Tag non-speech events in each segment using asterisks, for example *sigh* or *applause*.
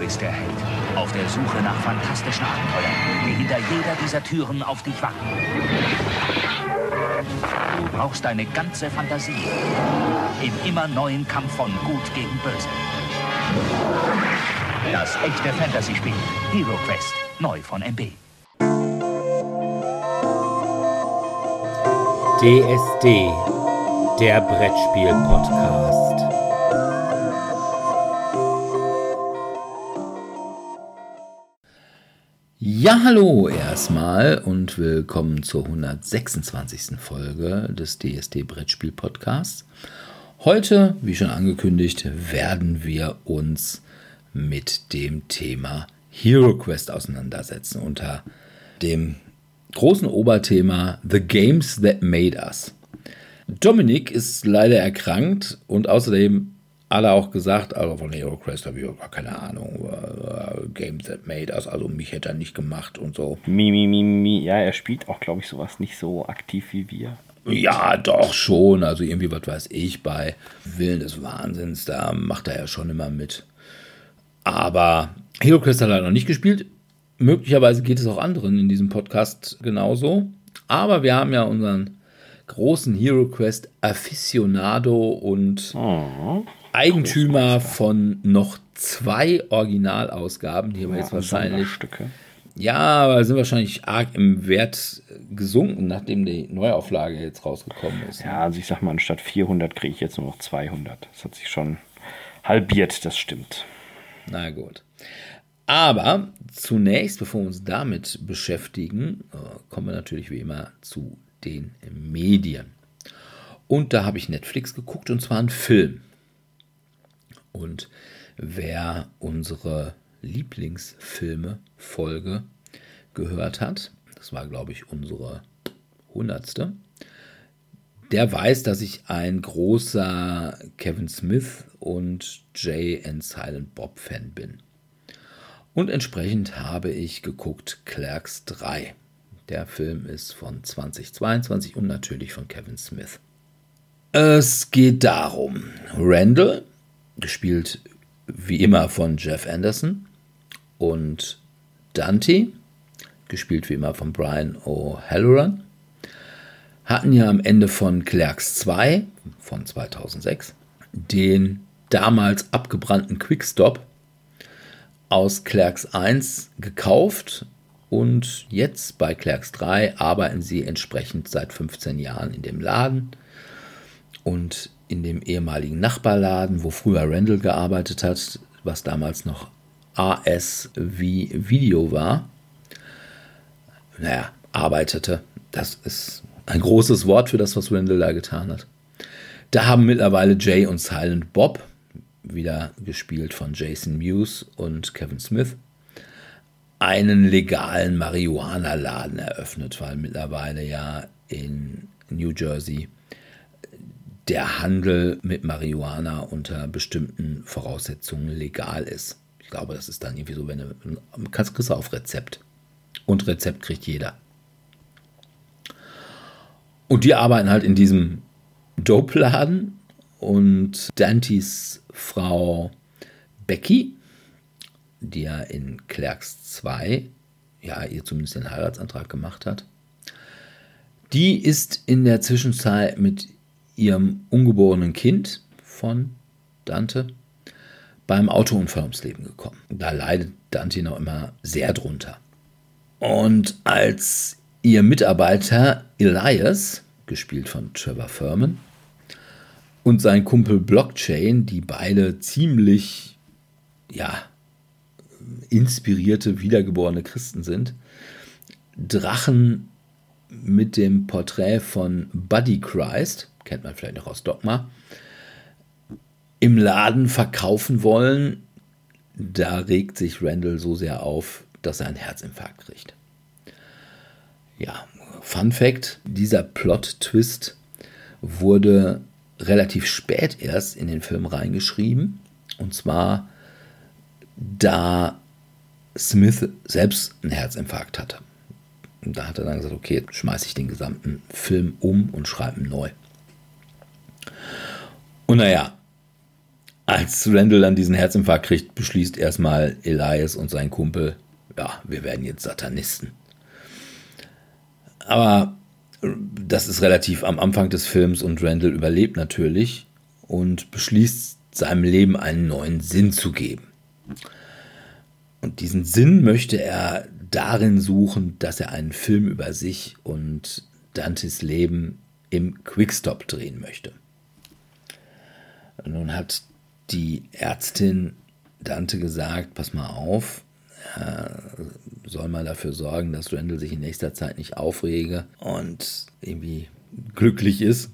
bist der Held. Auf der Suche nach fantastischen Abenteuern, die hinter jeder dieser Türen auf dich warten. Du brauchst deine ganze Fantasie. Im immer neuen Kampf von Gut gegen Böse. Das echte Fantasy-Spiel. Hero Quest. Neu von MB. DSD. Der Brettspiel-Podcast. Ja, hallo erstmal und willkommen zur 126. Folge des DSD Brettspiel Podcasts. Heute, wie schon angekündigt, werden wir uns mit dem Thema Hero Quest auseinandersetzen unter dem großen Oberthema The Games That Made Us. Dominik ist leider erkrankt und außerdem alle auch gesagt, also von Hero Quest habe ich gar keine Ahnung, uh, Games That Made Us, also mich hätte er nicht gemacht und so. Mi, mi, mi, mi. Ja, er spielt auch, glaube ich, sowas nicht so aktiv wie wir. Ja, doch schon. Also irgendwie, was weiß ich, bei Willen des Wahnsinns, da macht er ja schon immer mit. Aber Hero Quest hat er noch nicht gespielt. Möglicherweise geht es auch anderen in diesem Podcast genauso. Aber wir haben ja unseren großen Hero Quest Aficionado und oh, Eigentümer von noch zwei Originalausgaben, die aber ja, jetzt wahrscheinlich. Stücke. Ja, aber sind wahrscheinlich arg im Wert gesunken, nachdem die Neuauflage jetzt rausgekommen ist. Ja, also ich sag mal, anstatt 400 kriege ich jetzt nur noch 200. Das hat sich schon halbiert, das stimmt. Na gut. Aber zunächst, bevor wir uns damit beschäftigen, äh, kommen wir natürlich wie immer zu den Medien. Und da habe ich Netflix geguckt und zwar einen Film. Und wer unsere Lieblingsfilme-Folge gehört hat, das war glaube ich unsere hundertste, der weiß, dass ich ein großer Kevin Smith und Jay and Silent Bob Fan bin. Und entsprechend habe ich geguckt Clerks 3. Der Film ist von 2022 und natürlich von Kevin Smith. Es geht darum, Randall, gespielt wie immer von Jeff Anderson, und Dante, gespielt wie immer von Brian O'Halloran, hatten ja am Ende von Clerks 2 von 2006 den damals abgebrannten Quickstop aus Clerks 1 gekauft und jetzt bei Clerks 3 arbeiten sie entsprechend seit 15 Jahren in dem Laden und in dem ehemaligen Nachbarladen, wo früher Randall gearbeitet hat, was damals noch AS wie Video war. Naja, arbeitete. Das ist ein großes Wort für das, was Randall da getan hat. Da haben mittlerweile Jay und Silent Bob wieder gespielt von Jason Mewes und Kevin Smith, einen legalen Marihuana-Laden eröffnet, weil mittlerweile ja in New Jersey der Handel mit Marihuana unter bestimmten Voraussetzungen legal ist. Ich glaube, das ist dann irgendwie so, wenn du kannst, kriegst du auf Rezept. Und Rezept kriegt jeder. Und die arbeiten halt in diesem Dope-Laden und Dantes Frau Becky, die ja in Clerks 2 ja ihr zumindest den Heiratsantrag gemacht hat, die ist in der Zwischenzeit mit ihrem ungeborenen Kind von Dante beim Autounfall ums Leben gekommen. Da leidet Dante noch immer sehr drunter. Und als ihr Mitarbeiter Elias, gespielt von Trevor Furman, und sein Kumpel Blockchain, die beide ziemlich, ja, inspirierte, wiedergeborene Christen sind, Drachen mit dem Porträt von Buddy Christ, kennt man vielleicht noch aus Dogma, im Laden verkaufen wollen, da regt sich Randall so sehr auf, dass er einen Herzinfarkt kriegt. Ja, Fun Fact: Dieser Plot-Twist wurde relativ spät erst in den Film reingeschrieben. Und zwar, da Smith selbst einen Herzinfarkt hatte. Und da hat er dann gesagt, okay, schmeiße ich den gesamten Film um und schreibe ihn neu. Und naja, Als Randall dann diesen Herzinfarkt kriegt, beschließt erstmal Elias und sein Kumpel, ja, wir werden jetzt Satanisten. Aber das ist relativ am Anfang des Films und Randall überlebt natürlich und beschließt seinem Leben einen neuen Sinn zu geben. Und diesen Sinn möchte er darin suchen, dass er einen Film über sich und Dantes Leben im Quickstop drehen möchte. Nun hat die Ärztin Dante gesagt, pass mal auf, er soll mal dafür sorgen, dass Randall sich in nächster Zeit nicht aufrege und irgendwie glücklich ist.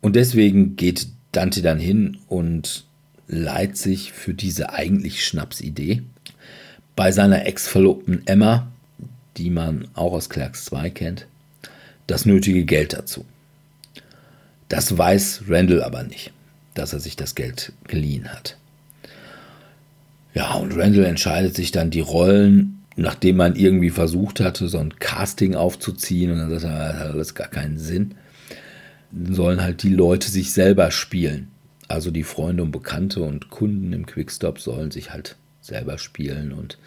Und deswegen geht Dante dann hin und leiht sich für diese eigentlich Schnapsidee bei seiner Ex-Verlobten Emma, die man auch aus Clerks 2 kennt, das nötige Geld dazu. Das weiß Randall aber nicht, dass er sich das Geld geliehen hat. Ja, und Randall entscheidet sich dann die Rollen, nachdem man irgendwie versucht hatte, so ein Casting aufzuziehen und dann sagt er, das hat alles gar keinen Sinn. Sollen halt die Leute sich selber spielen. Also die Freunde und Bekannte und Kunden im Quickstop sollen sich halt selber spielen und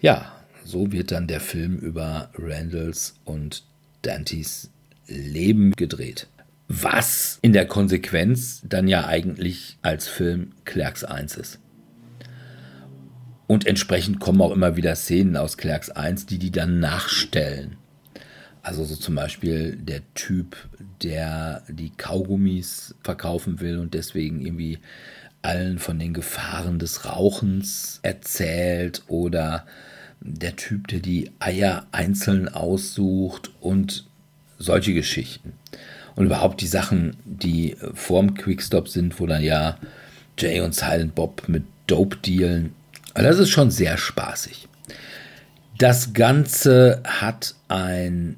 ja, so wird dann der Film über Randalls und Dantes Leben gedreht. Was in der Konsequenz dann ja eigentlich als Film Clerks 1 ist. Und entsprechend kommen auch immer wieder Szenen aus Clerks 1, die die dann nachstellen. Also so zum Beispiel der Typ, der die Kaugummis verkaufen will und deswegen irgendwie allen von den Gefahren des Rauchens erzählt oder der Typ, der die Eier einzeln aussucht und solche Geschichten. Und überhaupt die Sachen, die vorm Quickstop sind, wo dann ja Jay und Silent Bob mit Dope dealen. Also das ist schon sehr spaßig. Das Ganze hat ein,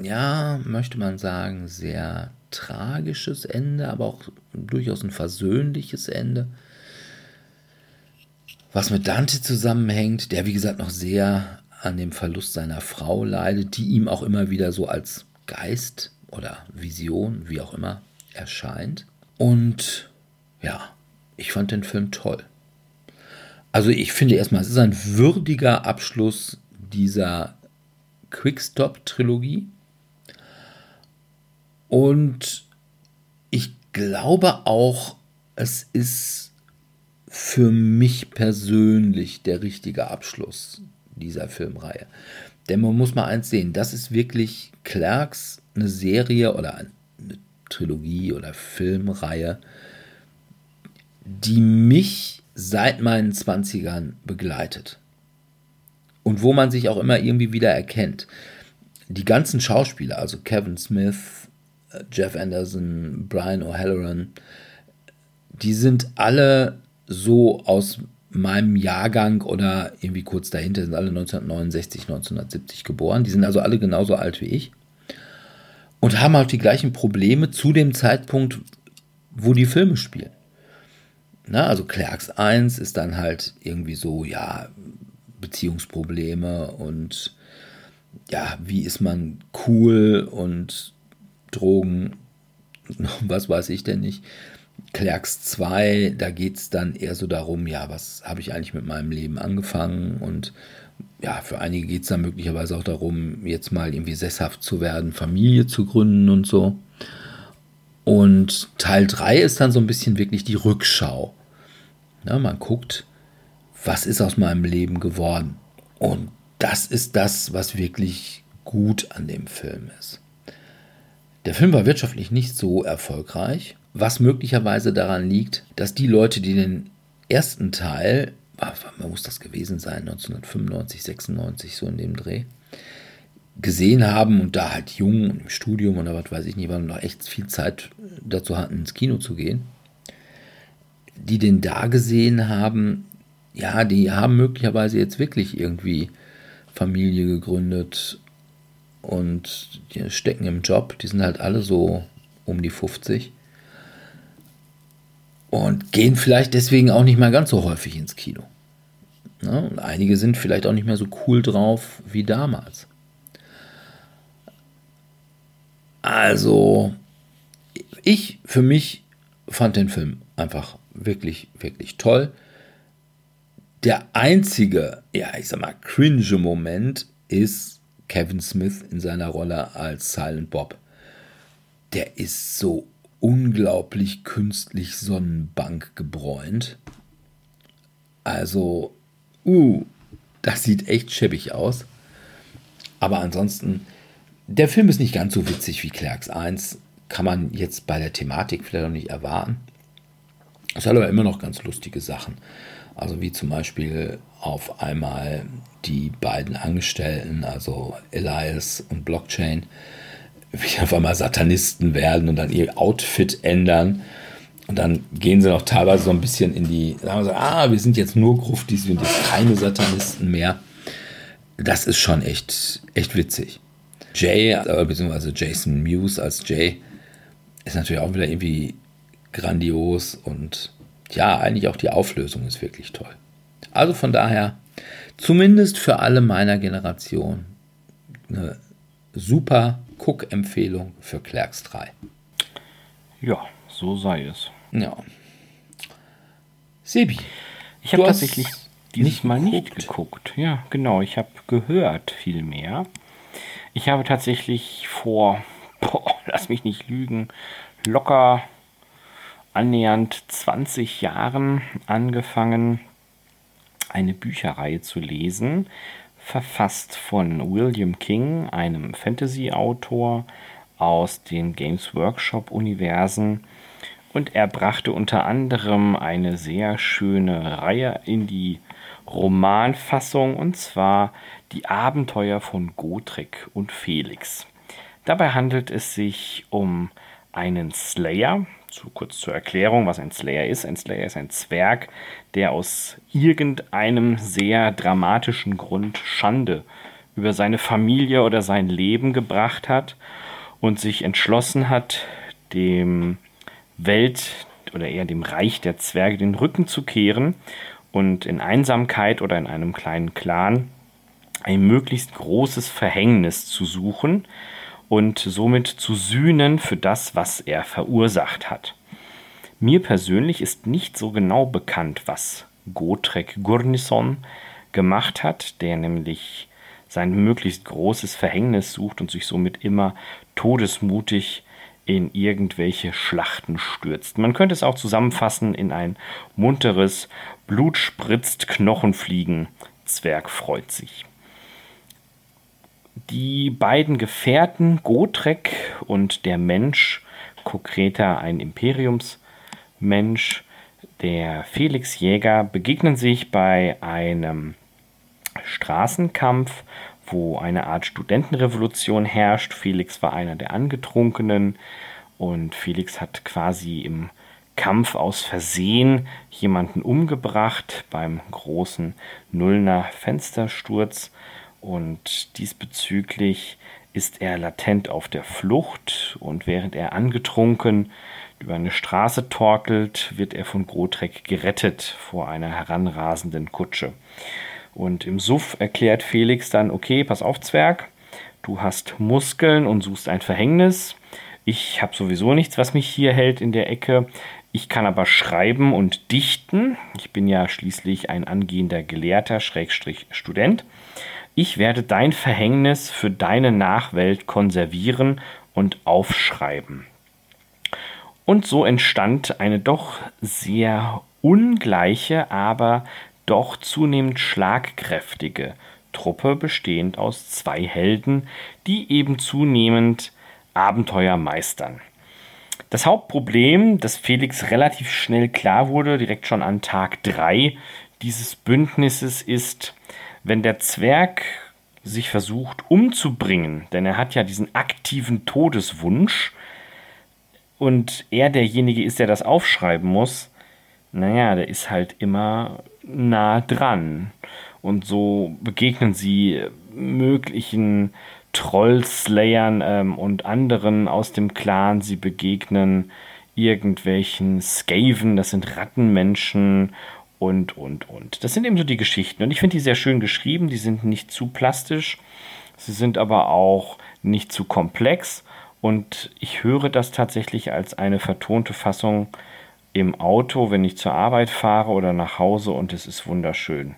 ja, möchte man sagen, sehr tragisches Ende, aber auch durchaus ein versöhnliches Ende was mit Dante zusammenhängt, der wie gesagt noch sehr an dem Verlust seiner Frau leidet, die ihm auch immer wieder so als Geist oder Vision, wie auch immer, erscheint. Und ja, ich fand den Film toll. Also ich finde erstmal, es ist ein würdiger Abschluss dieser Quickstop-Trilogie. Und ich glaube auch, es ist für mich persönlich der richtige Abschluss dieser Filmreihe. Denn man muss mal eins sehen, das ist wirklich Clerks eine Serie oder eine Trilogie oder Filmreihe, die mich seit meinen 20ern begleitet. Und wo man sich auch immer irgendwie wieder erkennt. Die ganzen Schauspieler, also Kevin Smith, äh, Jeff Anderson, Brian O'Halloran, die sind alle so aus meinem Jahrgang oder irgendwie kurz dahinter sind alle 1969, 1970 geboren. Die sind also alle genauso alt wie ich und haben halt die gleichen Probleme zu dem Zeitpunkt, wo die Filme spielen. Na, also Clerks 1 ist dann halt irgendwie so, ja, Beziehungsprobleme und ja, wie ist man cool und Drogen, *laughs* was weiß ich denn nicht. Clerks 2, da geht es dann eher so darum, ja, was habe ich eigentlich mit meinem Leben angefangen und ja, für einige geht es dann möglicherweise auch darum, jetzt mal irgendwie sesshaft zu werden, Familie zu gründen und so. Und Teil 3 ist dann so ein bisschen wirklich die Rückschau. Ja, man guckt, was ist aus meinem Leben geworden. Und das ist das, was wirklich gut an dem Film ist. Der Film war wirtschaftlich nicht so erfolgreich, was möglicherweise daran liegt, dass die Leute, die den ersten Teil, wann muss das gewesen sein, 1995, 96, so in dem Dreh, gesehen haben und da halt jung und im Studium oder was weiß ich nicht, weil noch echt viel Zeit dazu hatten, ins Kino zu gehen, die den da gesehen haben, ja, die haben möglicherweise jetzt wirklich irgendwie Familie gegründet und die stecken im Job, die sind halt alle so um die 50 und gehen vielleicht deswegen auch nicht mehr ganz so häufig ins Kino. Ja, und einige sind vielleicht auch nicht mehr so cool drauf wie damals. Also, ich für mich fand den Film einfach wirklich, wirklich toll. Der einzige, ja, ich sag mal, cringe Moment ist Kevin Smith in seiner Rolle als Silent Bob. Der ist so unglaublich künstlich Sonnenbank gebräunt. Also, uh, das sieht echt schäbig aus. Aber ansonsten, der Film ist nicht ganz so witzig wie Clerks 1. Kann man jetzt bei der Thematik vielleicht noch nicht erwarten. Es hat aber immer noch ganz lustige Sachen. Also wie zum Beispiel auf einmal die beiden Angestellten, also Elias und Blockchain, wie auf einmal Satanisten werden und dann ihr Outfit ändern. Und dann gehen sie noch teilweise so ein bisschen in die, sagen wir so, ah, wir sind jetzt nur Gruftis, wir sind jetzt keine Satanisten mehr. Das ist schon echt, echt witzig. Jay, äh, beziehungsweise Jason Mewes als Jay, ist natürlich auch wieder irgendwie grandios und ja, eigentlich auch die Auflösung ist wirklich toll. Also von daher, zumindest für alle meiner Generation, eine super Cook-Empfehlung für Clerks 3. Ja, so sei es. Ja. Sebi. Ich habe tatsächlich dieses Mal nicht geguckt. Ja, genau. Ich habe gehört viel mehr. Ich habe tatsächlich vor, *laughs* boah, lass mich nicht lügen, locker annähernd 20 Jahren angefangen, eine Bücherreihe zu lesen, verfasst von William King, einem Fantasy-Autor aus den Games Workshop-Universen. Und er brachte unter anderem eine sehr schöne Reihe in die Romanfassung, und zwar Die Abenteuer von Gotrek und Felix. Dabei handelt es sich um einen Slayer, zu kurz zur Erklärung, was ein Slayer ist. Ein Slayer ist ein Zwerg, der aus irgendeinem sehr dramatischen Grund Schande über seine Familie oder sein Leben gebracht hat und sich entschlossen hat, dem Welt oder eher dem Reich der Zwerge den Rücken zu kehren und in Einsamkeit oder in einem kleinen Clan ein möglichst großes Verhängnis zu suchen, und somit zu sühnen für das, was er verursacht hat. Mir persönlich ist nicht so genau bekannt, was Gotrek Gurnison gemacht hat, der nämlich sein möglichst großes Verhängnis sucht und sich somit immer todesmutig in irgendwelche Schlachten stürzt. Man könnte es auch zusammenfassen in ein munteres Blut spritzt, Knochen fliegen, Zwerg freut sich. Die beiden Gefährten Gotrek und der Mensch, konkreter ein Imperiumsmensch, der Felix Jäger, begegnen sich bei einem Straßenkampf, wo eine Art Studentenrevolution herrscht. Felix war einer der Angetrunkenen und Felix hat quasi im Kampf aus Versehen jemanden umgebracht beim großen Nullner Fenstersturz und diesbezüglich ist er latent auf der Flucht und während er angetrunken über eine Straße torkelt, wird er von Grotrek gerettet vor einer heranrasenden Kutsche. Und im Suff erklärt Felix dann, okay, pass auf, Zwerg, du hast Muskeln und suchst ein Verhängnis. Ich habe sowieso nichts, was mich hier hält in der Ecke. Ich kann aber schreiben und dichten. Ich bin ja schließlich ein angehender Gelehrter, Schrägstrich Student. Ich werde dein Verhängnis für deine Nachwelt konservieren und aufschreiben. Und so entstand eine doch sehr ungleiche, aber doch zunehmend schlagkräftige Truppe, bestehend aus zwei Helden, die eben zunehmend Abenteuer meistern. Das Hauptproblem, das Felix relativ schnell klar wurde, direkt schon an Tag 3 dieses Bündnisses, ist, wenn der Zwerg sich versucht umzubringen, denn er hat ja diesen aktiven Todeswunsch und er derjenige ist, der das aufschreiben muss, naja, der ist halt immer nah dran. Und so begegnen sie möglichen Trollslayern ähm, und anderen aus dem Clan. Sie begegnen irgendwelchen Skaven, das sind Rattenmenschen und, und, und. Das sind eben so die Geschichten. Und ich finde die sehr schön geschrieben. Die sind nicht zu plastisch. Sie sind aber auch nicht zu komplex. Und ich höre das tatsächlich als eine vertonte Fassung im Auto, wenn ich zur Arbeit fahre oder nach Hause und es ist wunderschön.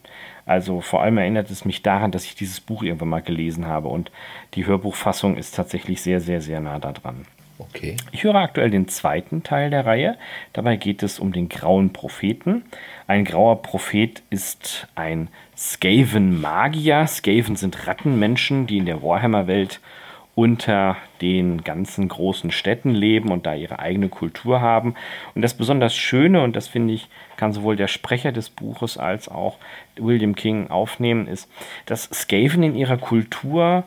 Also vor allem erinnert es mich daran, dass ich dieses Buch irgendwann mal gelesen habe und die Hörbuchfassung ist tatsächlich sehr, sehr, sehr nah daran. Okay. Ich höre aktuell den zweiten Teil der Reihe. Dabei geht es um den grauen Propheten. Ein grauer Prophet ist ein Skaven-Magier. Skaven sind Rattenmenschen, die in der Warhammer-Welt unter den ganzen großen Städten leben und da ihre eigene Kultur haben. Und das besonders Schöne, und das finde ich, kann sowohl der Sprecher des Buches als auch William King aufnehmen, ist, dass Skaven in ihrer Kultur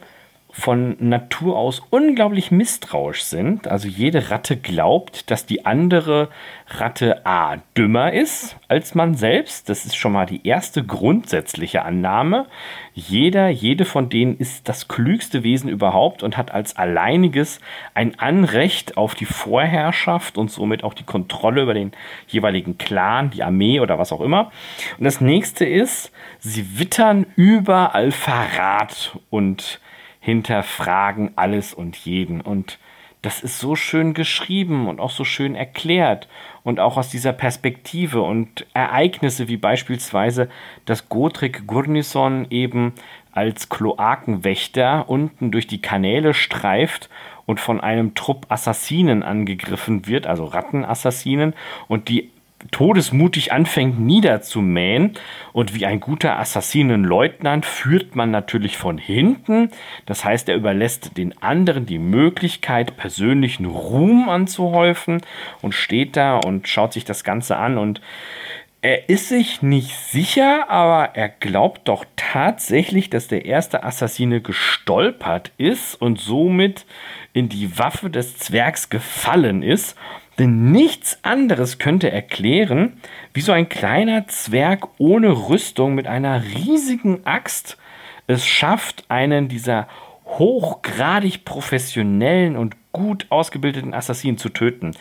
von Natur aus unglaublich misstrauisch sind. Also jede Ratte glaubt, dass die andere Ratte A dümmer ist als man selbst. Das ist schon mal die erste grundsätzliche Annahme. Jeder, jede von denen ist das klügste Wesen überhaupt und hat als alleiniges ein Anrecht auf die Vorherrschaft und somit auch die Kontrolle über den jeweiligen Clan, die Armee oder was auch immer. Und das nächste ist, sie wittern überall Verrat und hinterfragen alles und jeden. Und das ist so schön geschrieben und auch so schön erklärt und auch aus dieser Perspektive und Ereignisse wie beispielsweise, dass Godric Gurnison eben als Kloakenwächter unten durch die Kanäle streift und von einem Trupp Assassinen angegriffen wird, also Rattenassassinen, und die todesmutig anfängt niederzumähen. Und wie ein guter Assassinenleutnant führt man natürlich von hinten. Das heißt, er überlässt den anderen die Möglichkeit, persönlichen Ruhm anzuhäufen und steht da und schaut sich das Ganze an und er ist sich nicht sicher, aber er glaubt doch tatsächlich, dass der erste Assassine gestolpert ist und somit in die Waffe des Zwergs gefallen ist denn nichts anderes könnte erklären, wie so ein kleiner Zwerg ohne Rüstung mit einer riesigen Axt es schafft, einen dieser hochgradig professionellen und gut ausgebildeten Assassinen zu töten.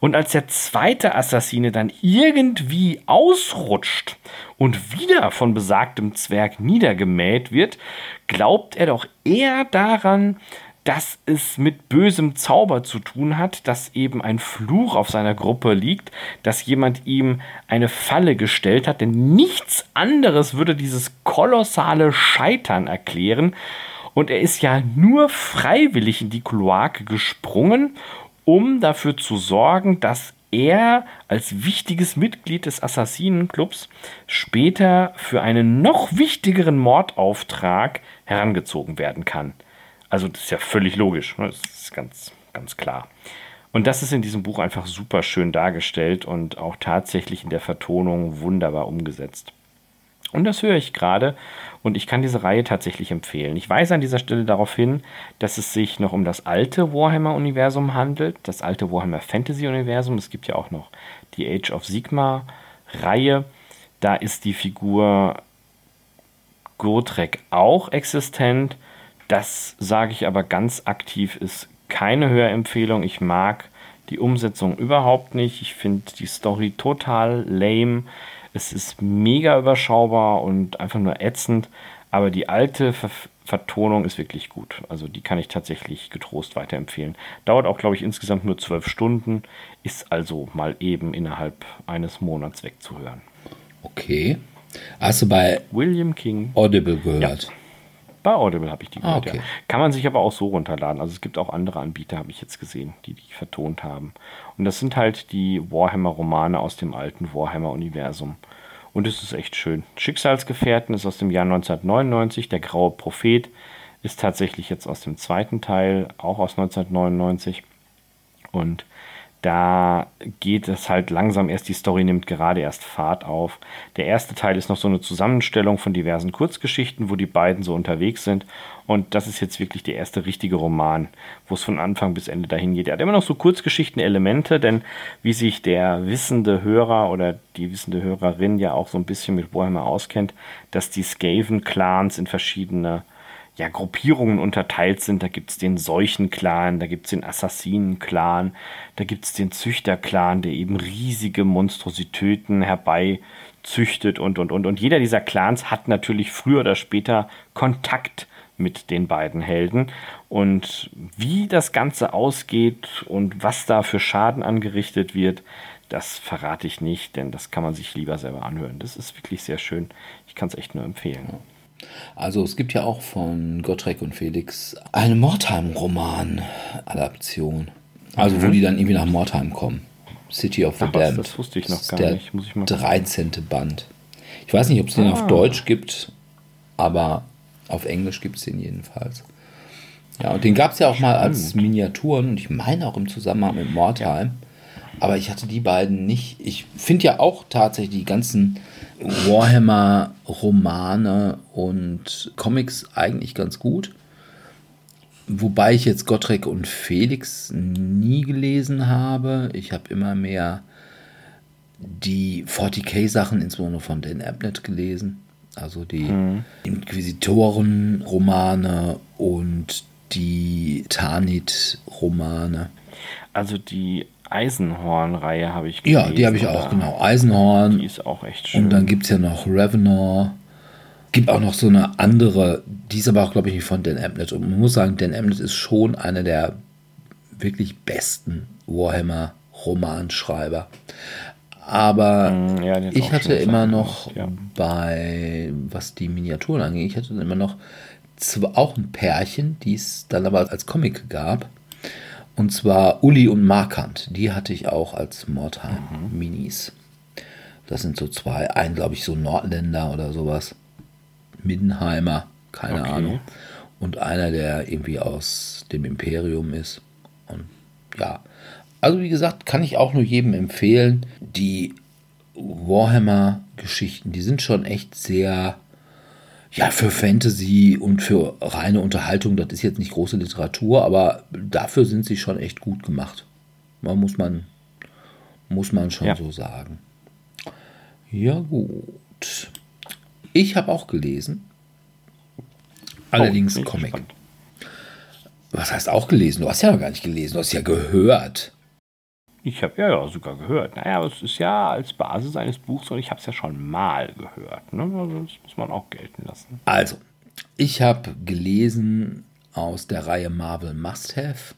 Und als der zweite Assassine dann irgendwie ausrutscht und wieder von besagtem Zwerg niedergemäht wird, glaubt er doch eher daran, dass es mit bösem Zauber zu tun hat, dass eben ein Fluch auf seiner Gruppe liegt, dass jemand ihm eine Falle gestellt hat, denn nichts anderes würde dieses kolossale Scheitern erklären. Und er ist ja nur freiwillig in die Kloake gesprungen, um dafür zu sorgen, dass er als wichtiges Mitglied des Assassinenclubs später für einen noch wichtigeren Mordauftrag herangezogen werden kann. Also das ist ja völlig logisch. Ne? Das ist ganz, ganz klar. Und das ist in diesem Buch einfach super schön dargestellt und auch tatsächlich in der Vertonung wunderbar umgesetzt. Und das höre ich gerade und ich kann diese Reihe tatsächlich empfehlen. Ich weise an dieser Stelle darauf hin, dass es sich noch um das alte Warhammer-Universum handelt, das alte Warhammer Fantasy-Universum. Es gibt ja auch noch die Age of Sigma-Reihe. Da ist die Figur Gotrek auch existent das sage ich aber ganz aktiv, ist keine Hörempfehlung. Ich mag die Umsetzung überhaupt nicht. Ich finde die Story total lame. Es ist mega überschaubar und einfach nur ätzend. Aber die alte Ver Vertonung ist wirklich gut. Also die kann ich tatsächlich getrost weiterempfehlen. Dauert auch, glaube ich, insgesamt nur zwölf Stunden. Ist also mal eben innerhalb eines Monats wegzuhören. Okay. Hast du bei William King Audible gehört? Ja. Bei Audible habe ich die gehört, ah, okay. ja. Kann man sich aber auch so runterladen. Also es gibt auch andere Anbieter, habe ich jetzt gesehen, die die vertont haben. Und das sind halt die Warhammer-Romane aus dem alten Warhammer-Universum. Und es ist echt schön. Schicksalsgefährten ist aus dem Jahr 1999. Der graue Prophet ist tatsächlich jetzt aus dem zweiten Teil, auch aus 1999. Und da geht es halt langsam erst, die Story nimmt gerade erst Fahrt auf. Der erste Teil ist noch so eine Zusammenstellung von diversen Kurzgeschichten, wo die beiden so unterwegs sind. Und das ist jetzt wirklich der erste richtige Roman, wo es von Anfang bis Ende dahin geht. Er hat immer noch so Kurzgeschichten-Elemente, denn wie sich der wissende Hörer oder die wissende Hörerin ja auch so ein bisschen mit Warhammer auskennt, dass die Skaven-Clans in verschiedene ja, Gruppierungen unterteilt sind. Da gibt es den Seuchenclan, da gibt es den Assassinen-Clan, da gibt es den Züchter-Clan, der eben riesige Monstrositäten herbeizüchtet und, und, und. Und jeder dieser Clans hat natürlich früher oder später Kontakt mit den beiden Helden. Und wie das Ganze ausgeht und was da für Schaden angerichtet wird, das verrate ich nicht, denn das kann man sich lieber selber anhören. Das ist wirklich sehr schön. Ich kann es echt nur empfehlen. Also es gibt ja auch von Gottschalk und Felix eine Mordheim-Roman-Adaption. Also mhm. wo die dann irgendwie nach Mordheim kommen. City of the Ach, Damned. Das wusste ich noch gar der nicht. Muss ich mal 13. Band. Ich weiß nicht, ob es den ah. auf Deutsch gibt, aber auf Englisch gibt es den jedenfalls. Ja, und den gab es ja auch mal als Miniaturen und ich meine auch im Zusammenhang mit Mordheim. Ja. Aber ich hatte die beiden nicht. Ich finde ja auch tatsächlich die ganzen Warhammer-Romane und Comics eigentlich ganz gut. Wobei ich jetzt Gottrek und Felix nie gelesen habe. Ich habe immer mehr die 40k-Sachen, insbesondere von Dan Abnett, gelesen. Also die mhm. Inquisitoren-Romane und die Tanit-Romane. Also die Eisenhorn-Reihe habe ich gelesen. Ja, die habe ich auch, genau. Eisenhorn. Die ist auch echt schön. Und dann gibt es ja noch Revenor. Gibt auch noch so eine andere, die ist aber auch, glaube ich, nicht von Dan Abnett. Und man muss sagen, Dan Abnett ist schon einer der wirklich besten Warhammer-Romanschreiber. Aber mm, ja, ich hatte immer noch ja. bei, was die Miniaturen angeht, ich hatte immer noch zwar auch ein Pärchen, die es dann aber als Comic gab. Und zwar Uli und Markant. Die hatte ich auch als Mordheim-Minis. Mhm. Das sind so zwei, ein glaube ich so Nordländer oder sowas. Mindenheimer, keine okay. Ahnung. Und einer, der irgendwie aus dem Imperium ist. Und ja, also wie gesagt, kann ich auch nur jedem empfehlen. Die Warhammer-Geschichten, die sind schon echt sehr ja, für Fantasy und für reine Unterhaltung, das ist jetzt nicht große Literatur, aber dafür sind sie schon echt gut gemacht. Man muss man, muss man schon ja. so sagen. Ja, gut. Ich habe auch gelesen. Allerdings oh, Comic. Gespannt. Was heißt auch gelesen? Du hast ja noch gar nicht gelesen, du hast ja gehört. Ich habe ja, ja sogar gehört. Naja, es ist ja als Basis eines Buchs und ich habe es ja schon mal gehört. Ne? Also das muss man auch gelten lassen. Also, ich habe gelesen aus der Reihe Marvel Must Have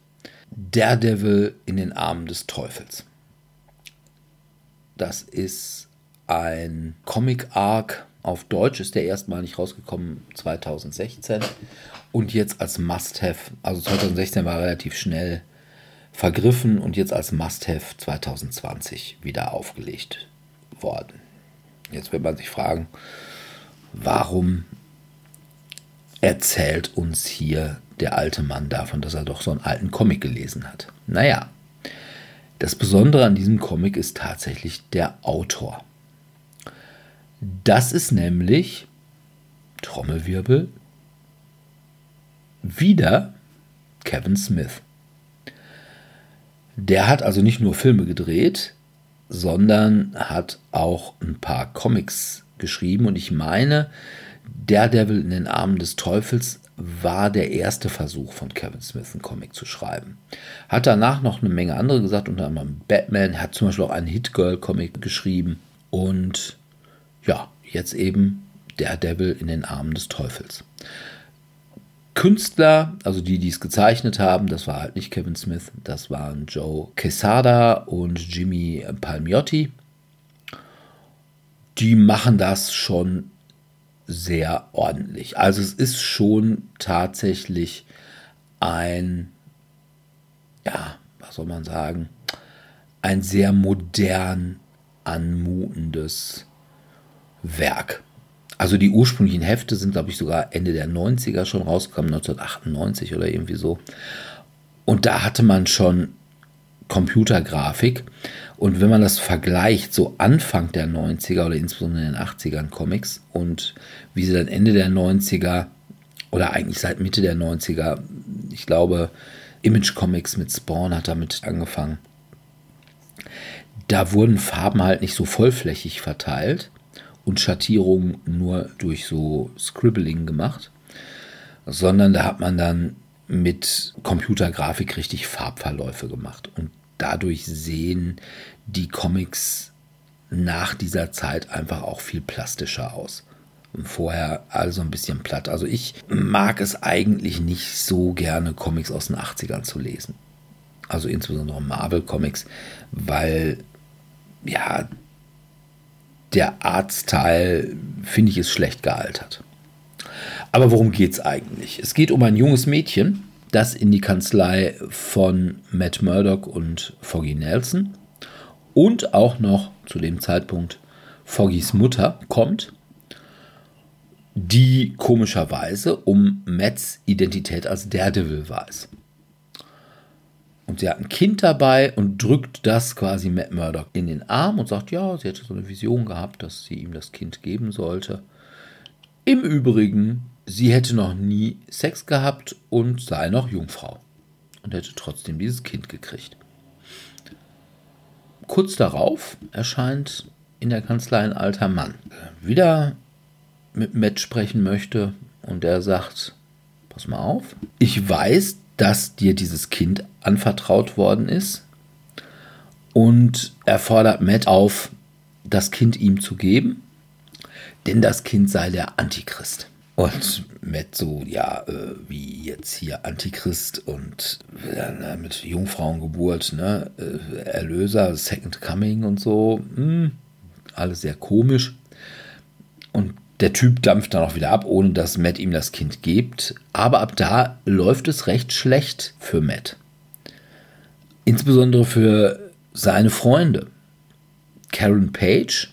Daredevil in den Armen des Teufels. Das ist ein Comic-Arc. Auf Deutsch ist der erstmalig rausgekommen 2016 und jetzt als Must-Have. Also 2016 war relativ schnell vergriffen und jetzt als Must-Have 2020 wieder aufgelegt worden. Jetzt wird man sich fragen, warum erzählt uns hier der alte Mann davon, dass er doch so einen alten Comic gelesen hat? Naja, das Besondere an diesem Comic ist tatsächlich der Autor. Das ist nämlich Trommelwirbel wieder Kevin Smith. Der hat also nicht nur Filme gedreht, sondern hat auch ein paar Comics geschrieben. Und ich meine, Daredevil in den Armen des Teufels war der erste Versuch von Kevin Smith, einen Comic zu schreiben. Hat danach noch eine Menge andere gesagt, unter anderem Batman, hat zum Beispiel auch einen Hit-Girl-Comic geschrieben. Und ja, jetzt eben Daredevil in den Armen des Teufels. Künstler, also die, die es gezeichnet haben, das war halt nicht Kevin Smith, das waren Joe Quesada und Jimmy Palmiotti. Die machen das schon sehr ordentlich. Also es ist schon tatsächlich ein, ja, was soll man sagen, ein sehr modern anmutendes Werk. Also die ursprünglichen Hefte sind, glaube ich, sogar Ende der 90er schon rausgekommen, 1998 oder irgendwie so. Und da hatte man schon Computergrafik. Und wenn man das vergleicht, so Anfang der 90er oder insbesondere in den 80ern Comics und wie sie dann Ende der 90er oder eigentlich seit Mitte der 90er, ich glaube, Image Comics mit Spawn hat damit angefangen. Da wurden Farben halt nicht so vollflächig verteilt, und Schattierung nur durch so Scribbling gemacht, sondern da hat man dann mit Computergrafik richtig Farbverläufe gemacht. Und dadurch sehen die Comics nach dieser Zeit einfach auch viel plastischer aus. Und vorher also ein bisschen platt. Also ich mag es eigentlich nicht so gerne, Comics aus den 80ern zu lesen. Also insbesondere Marvel-Comics, weil ja, der Arztteil, finde ich, ist schlecht gealtert. Aber worum geht es eigentlich? Es geht um ein junges Mädchen, das in die Kanzlei von Matt Murdock und Foggy Nelson und auch noch zu dem Zeitpunkt Foggys Mutter kommt, die komischerweise um Matts Identität als Daredevil weiß. Und sie hat ein Kind dabei und drückt das quasi Matt Murdock in den Arm und sagt, ja, sie hätte so eine Vision gehabt, dass sie ihm das Kind geben sollte. Im Übrigen, sie hätte noch nie Sex gehabt und sei noch Jungfrau und hätte trotzdem dieses Kind gekriegt. Kurz darauf erscheint in der Kanzlei ein alter Mann, der wieder mit Matt sprechen möchte und der sagt, pass mal auf, ich weiß, dass dir dieses Kind anvertraut worden ist. Und er fordert Matt auf, das Kind ihm zu geben, denn das Kind sei der Antichrist. Und Matt so, ja, äh, wie jetzt hier Antichrist und äh, mit Jungfrauengeburt, ne, äh, Erlöser, Second Coming und so, hm, alles sehr komisch. Und der Typ dampft dann auch wieder ab, ohne dass Matt ihm das Kind gibt. Aber ab da läuft es recht schlecht für Matt. Insbesondere für seine Freunde. Karen Page,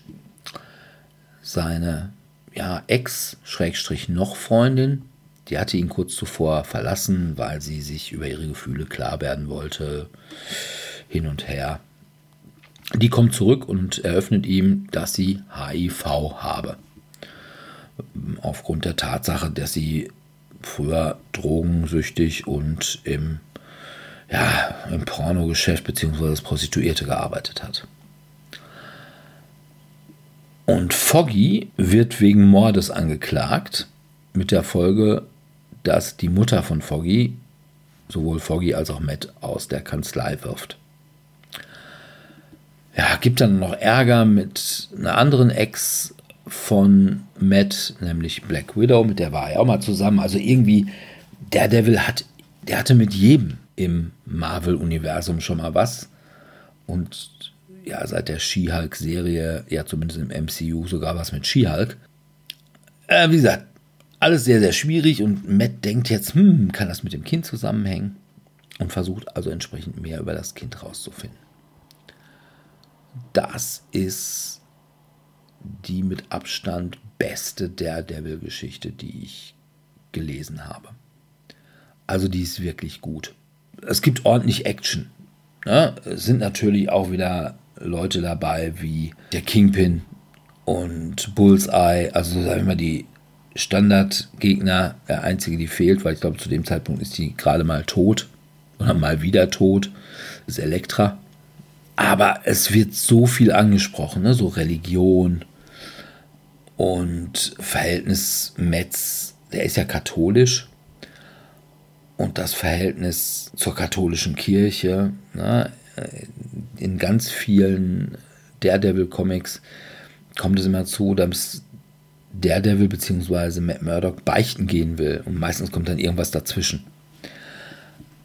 seine ja, Ex-Noch-Freundin, die hatte ihn kurz zuvor verlassen, weil sie sich über ihre Gefühle klar werden wollte. Hin und her. Die kommt zurück und eröffnet ihm, dass sie HIV habe aufgrund der Tatsache, dass sie früher drogensüchtig und im, ja, im Pornogeschäft bzw. als Prostituierte gearbeitet hat. Und Foggy wird wegen Mordes angeklagt, mit der Folge, dass die Mutter von Foggy sowohl Foggy als auch Matt aus der Kanzlei wirft. Ja, gibt dann noch Ärger mit einer anderen Ex von Matt, nämlich Black Widow, mit der war er auch mal zusammen. Also irgendwie, der Devil hat, der hatte mit jedem im Marvel-Universum schon mal was. Und ja, seit der She-Hulk-Serie, ja zumindest im MCU sogar was mit She-Hulk. Äh, wie gesagt, alles sehr, sehr schwierig und Matt denkt jetzt, hm, kann das mit dem Kind zusammenhängen? Und versucht also entsprechend mehr über das Kind rauszufinden. Das ist die mit Abstand beste Daredevil-Geschichte, die ich gelesen habe. Also die ist wirklich gut. Es gibt ordentlich Action. Ne? Es sind natürlich auch wieder Leute dabei wie der Kingpin und Bullseye, also sagen wir mal die Standardgegner, der einzige, die fehlt, weil ich glaube, zu dem Zeitpunkt ist die gerade mal tot oder mal wieder tot, ist Elektra. Aber es wird so viel angesprochen, ne? so Religion und Verhältnis Metz, der ist ja katholisch. Und das Verhältnis zur katholischen Kirche, ne? in ganz vielen Daredevil-Comics kommt es immer zu, dass Daredevil bzw. Matt Murdock beichten gehen will. Und meistens kommt dann irgendwas dazwischen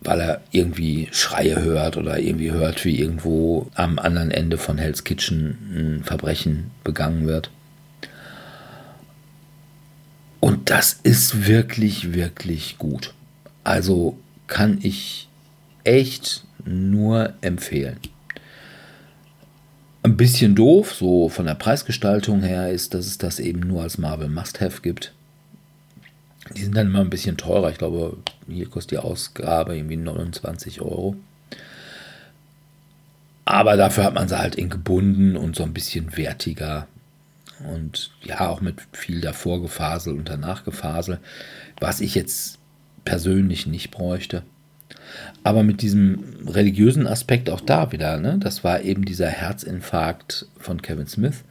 weil er irgendwie Schreie hört oder irgendwie hört, wie irgendwo am anderen Ende von Hell's Kitchen ein Verbrechen begangen wird. Und das ist wirklich, wirklich gut. Also kann ich echt nur empfehlen. Ein bisschen doof, so von der Preisgestaltung her, ist, dass es das eben nur als Marvel Must-Have gibt. Die sind dann immer ein bisschen teurer. Ich glaube, hier kostet die Ausgabe irgendwie 29 Euro. Aber dafür hat man sie halt in gebunden und so ein bisschen wertiger. Und ja, auch mit viel davor Gefasel und danach Gefasel, was ich jetzt persönlich nicht bräuchte. Aber mit diesem religiösen Aspekt auch da wieder, ne? das war eben dieser Herzinfarkt von Kevin Smith,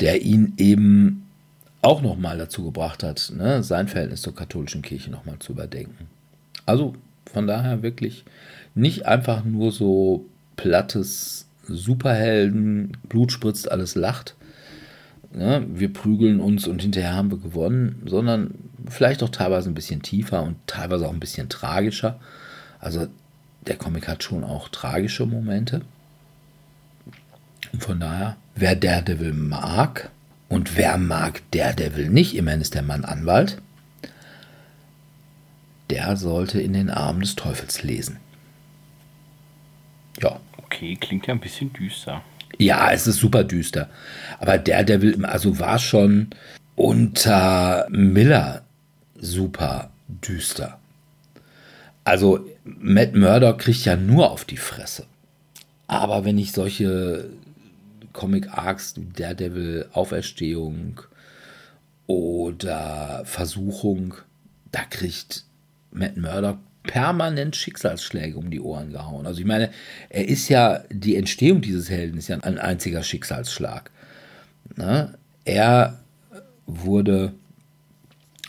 der ihn eben auch nochmal dazu gebracht hat, ne, sein Verhältnis zur katholischen Kirche nochmal zu überdenken. Also von daher wirklich nicht einfach nur so plattes Superhelden, Blut spritzt, alles lacht. Ne, wir prügeln uns und hinterher haben wir gewonnen, sondern vielleicht auch teilweise ein bisschen tiefer und teilweise auch ein bisschen tragischer. Also der Comic hat schon auch tragische Momente. Und von daher, wer Daredevil mag und wer mag Daredevil nicht, immerhin ist der Mann Anwalt, der sollte in den Armen des Teufels lesen. Ja. Okay, klingt ja ein bisschen düster. Ja, es ist super düster. Aber Daredevil, also war schon unter Miller super düster. Also Matt Murdock kriegt ja nur auf die Fresse. Aber wenn ich solche Comic-Arcs, Daredevil, Auferstehung oder Versuchung, da kriegt Matt Murdock permanent Schicksalsschläge um die Ohren gehauen. Also ich meine, er ist ja, die Entstehung dieses Helden ist ja ein einziger Schicksalsschlag. Ne? Er wurde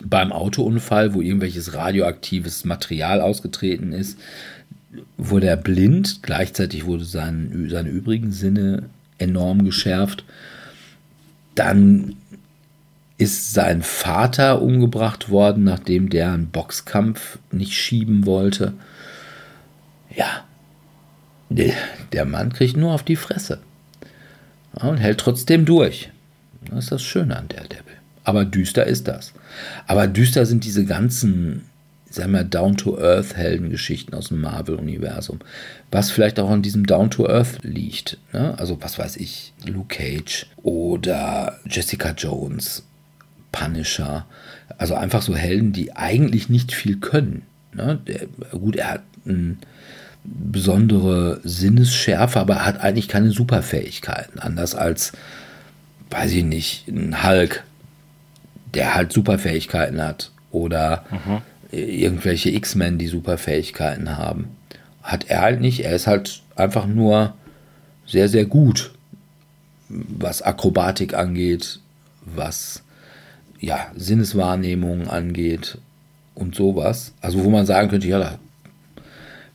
beim Autounfall, wo irgendwelches radioaktives Material ausgetreten ist, wurde er blind. Gleichzeitig wurde sein, seine übrigen Sinne enorm geschärft. Dann ist sein Vater umgebracht worden, nachdem der einen Boxkampf nicht schieben wollte. Ja, der Mann kriegt nur auf die Fresse und hält trotzdem durch. Das ist das Schöne an der Devil. Aber düster ist das. Aber düster sind diese ganzen, sagen wir, Down-to-Earth-Heldengeschichten aus dem Marvel-Universum. Was vielleicht auch an diesem Down-to-Earth liegt. Ne? Also, was weiß ich, Luke Cage oder Jessica Jones, Punisher. Also einfach so Helden, die eigentlich nicht viel können. Ne? Der, gut, er hat eine besondere Sinnesschärfe, aber er hat eigentlich keine Superfähigkeiten. Anders als, weiß ich nicht, ein Hulk der halt Superfähigkeiten hat. Oder mhm. Irgendwelche X-Men, die Superfähigkeiten haben. Hat er halt nicht. Er ist halt einfach nur sehr, sehr gut, was Akrobatik angeht, was ja, Sinneswahrnehmung angeht und sowas. Also wo man sagen könnte, ja,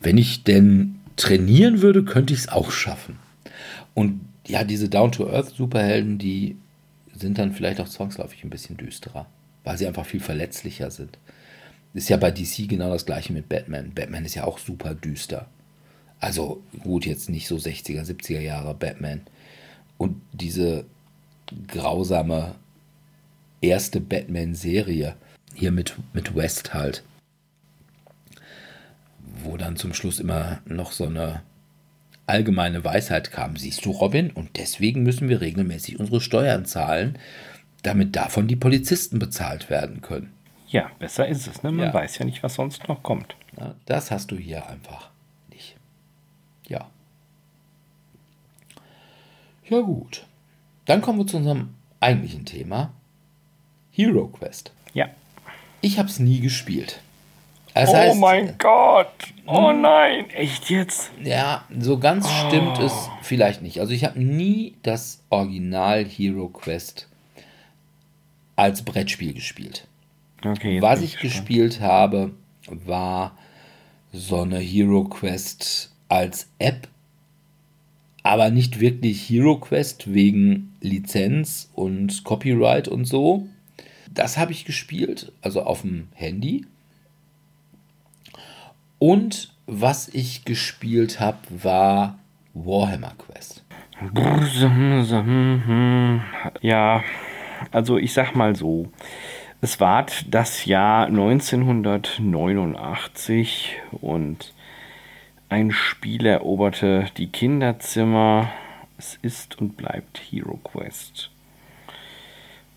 wenn ich denn trainieren würde, könnte ich es auch schaffen. Und ja, diese Down-to-Earth-Superhelden, die sind dann vielleicht auch zwangsläufig ein bisschen düsterer, weil sie einfach viel verletzlicher sind. Ist ja bei DC genau das gleiche mit Batman. Batman ist ja auch super düster. Also gut, jetzt nicht so 60er, 70er Jahre Batman. Und diese grausame erste Batman-Serie hier mit, mit West halt, wo dann zum Schluss immer noch so eine allgemeine Weisheit kam, siehst du, Robin, und deswegen müssen wir regelmäßig unsere Steuern zahlen, damit davon die Polizisten bezahlt werden können. Ja, besser ist es, ne? Man ja. weiß ja nicht, was sonst noch kommt. Das hast du hier einfach nicht. Ja. Ja, gut. Dann kommen wir zu unserem eigentlichen Thema: Hero Quest. Ja. Ich habe es nie gespielt. Das oh heißt, mein Gott! Oh hm. nein! Echt jetzt? Ja, so ganz oh. stimmt es vielleicht nicht. Also ich habe nie das Original Hero Quest als Brettspiel gespielt. Okay, Was ich gespannt. gespielt habe, war so eine Hero Quest als App, aber nicht wirklich Hero Quest wegen Lizenz und Copyright und so. Das habe ich gespielt, also auf dem Handy. Und was ich gespielt habe, war Warhammer Quest. Ja, also ich sag mal so. Es war das Jahr 1989 und ein Spiel eroberte die Kinderzimmer. Es ist und bleibt Hero Quest.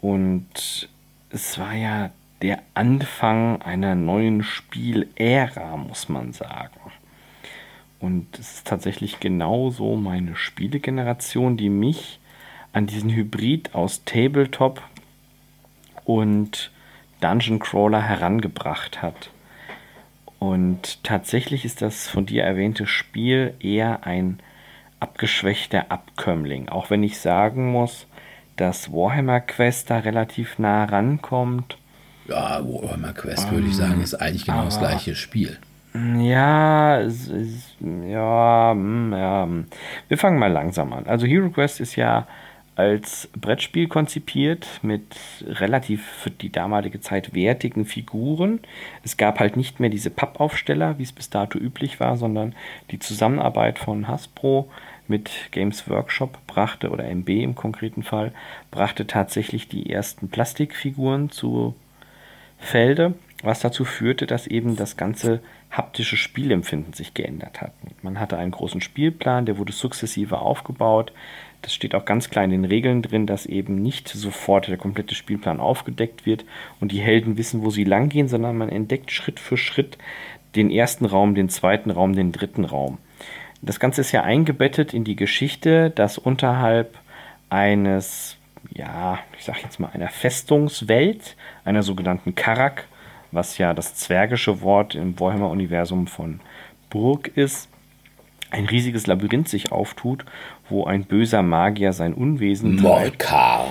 Und es war ja der Anfang einer neuen Spielära, muss man sagen. Und es ist tatsächlich genauso meine Spielegeneration, die mich an diesen Hybrid aus Tabletop und Dungeon Crawler herangebracht hat. Und tatsächlich ist das von dir erwähnte Spiel eher ein abgeschwächter Abkömmling. Auch wenn ich sagen muss, dass Warhammer Quest da relativ nah rankommt ja, Warhammer Quest um, würde ich sagen, ist eigentlich genau das gleiche Spiel. Ja, ist, ja, hm, ja. Hm. Wir fangen mal langsam an. Also Hero Quest ist ja als Brettspiel konzipiert mit relativ für die damalige Zeit wertigen Figuren. Es gab halt nicht mehr diese Pappaufsteller, wie es bis dato üblich war, sondern die Zusammenarbeit von Hasbro mit Games Workshop brachte, oder MB im konkreten Fall, brachte tatsächlich die ersten Plastikfiguren zu Felde, was dazu führte, dass eben das ganze haptische Spielempfinden sich geändert hat. Man hatte einen großen Spielplan, der wurde sukzessive aufgebaut. Das steht auch ganz klar in den Regeln drin, dass eben nicht sofort der komplette Spielplan aufgedeckt wird und die Helden wissen, wo sie langgehen, sondern man entdeckt Schritt für Schritt den ersten Raum, den zweiten Raum, den dritten Raum. Das Ganze ist ja eingebettet in die Geschichte, dass unterhalb eines, ja, ich sag jetzt mal, einer Festungswelt, einer sogenannten Karak, was ja das zwergische Wort im Warhammer-Universum von Burg ist, ein riesiges Labyrinth sich auftut, wo ein böser Magier sein Unwesen Molkar.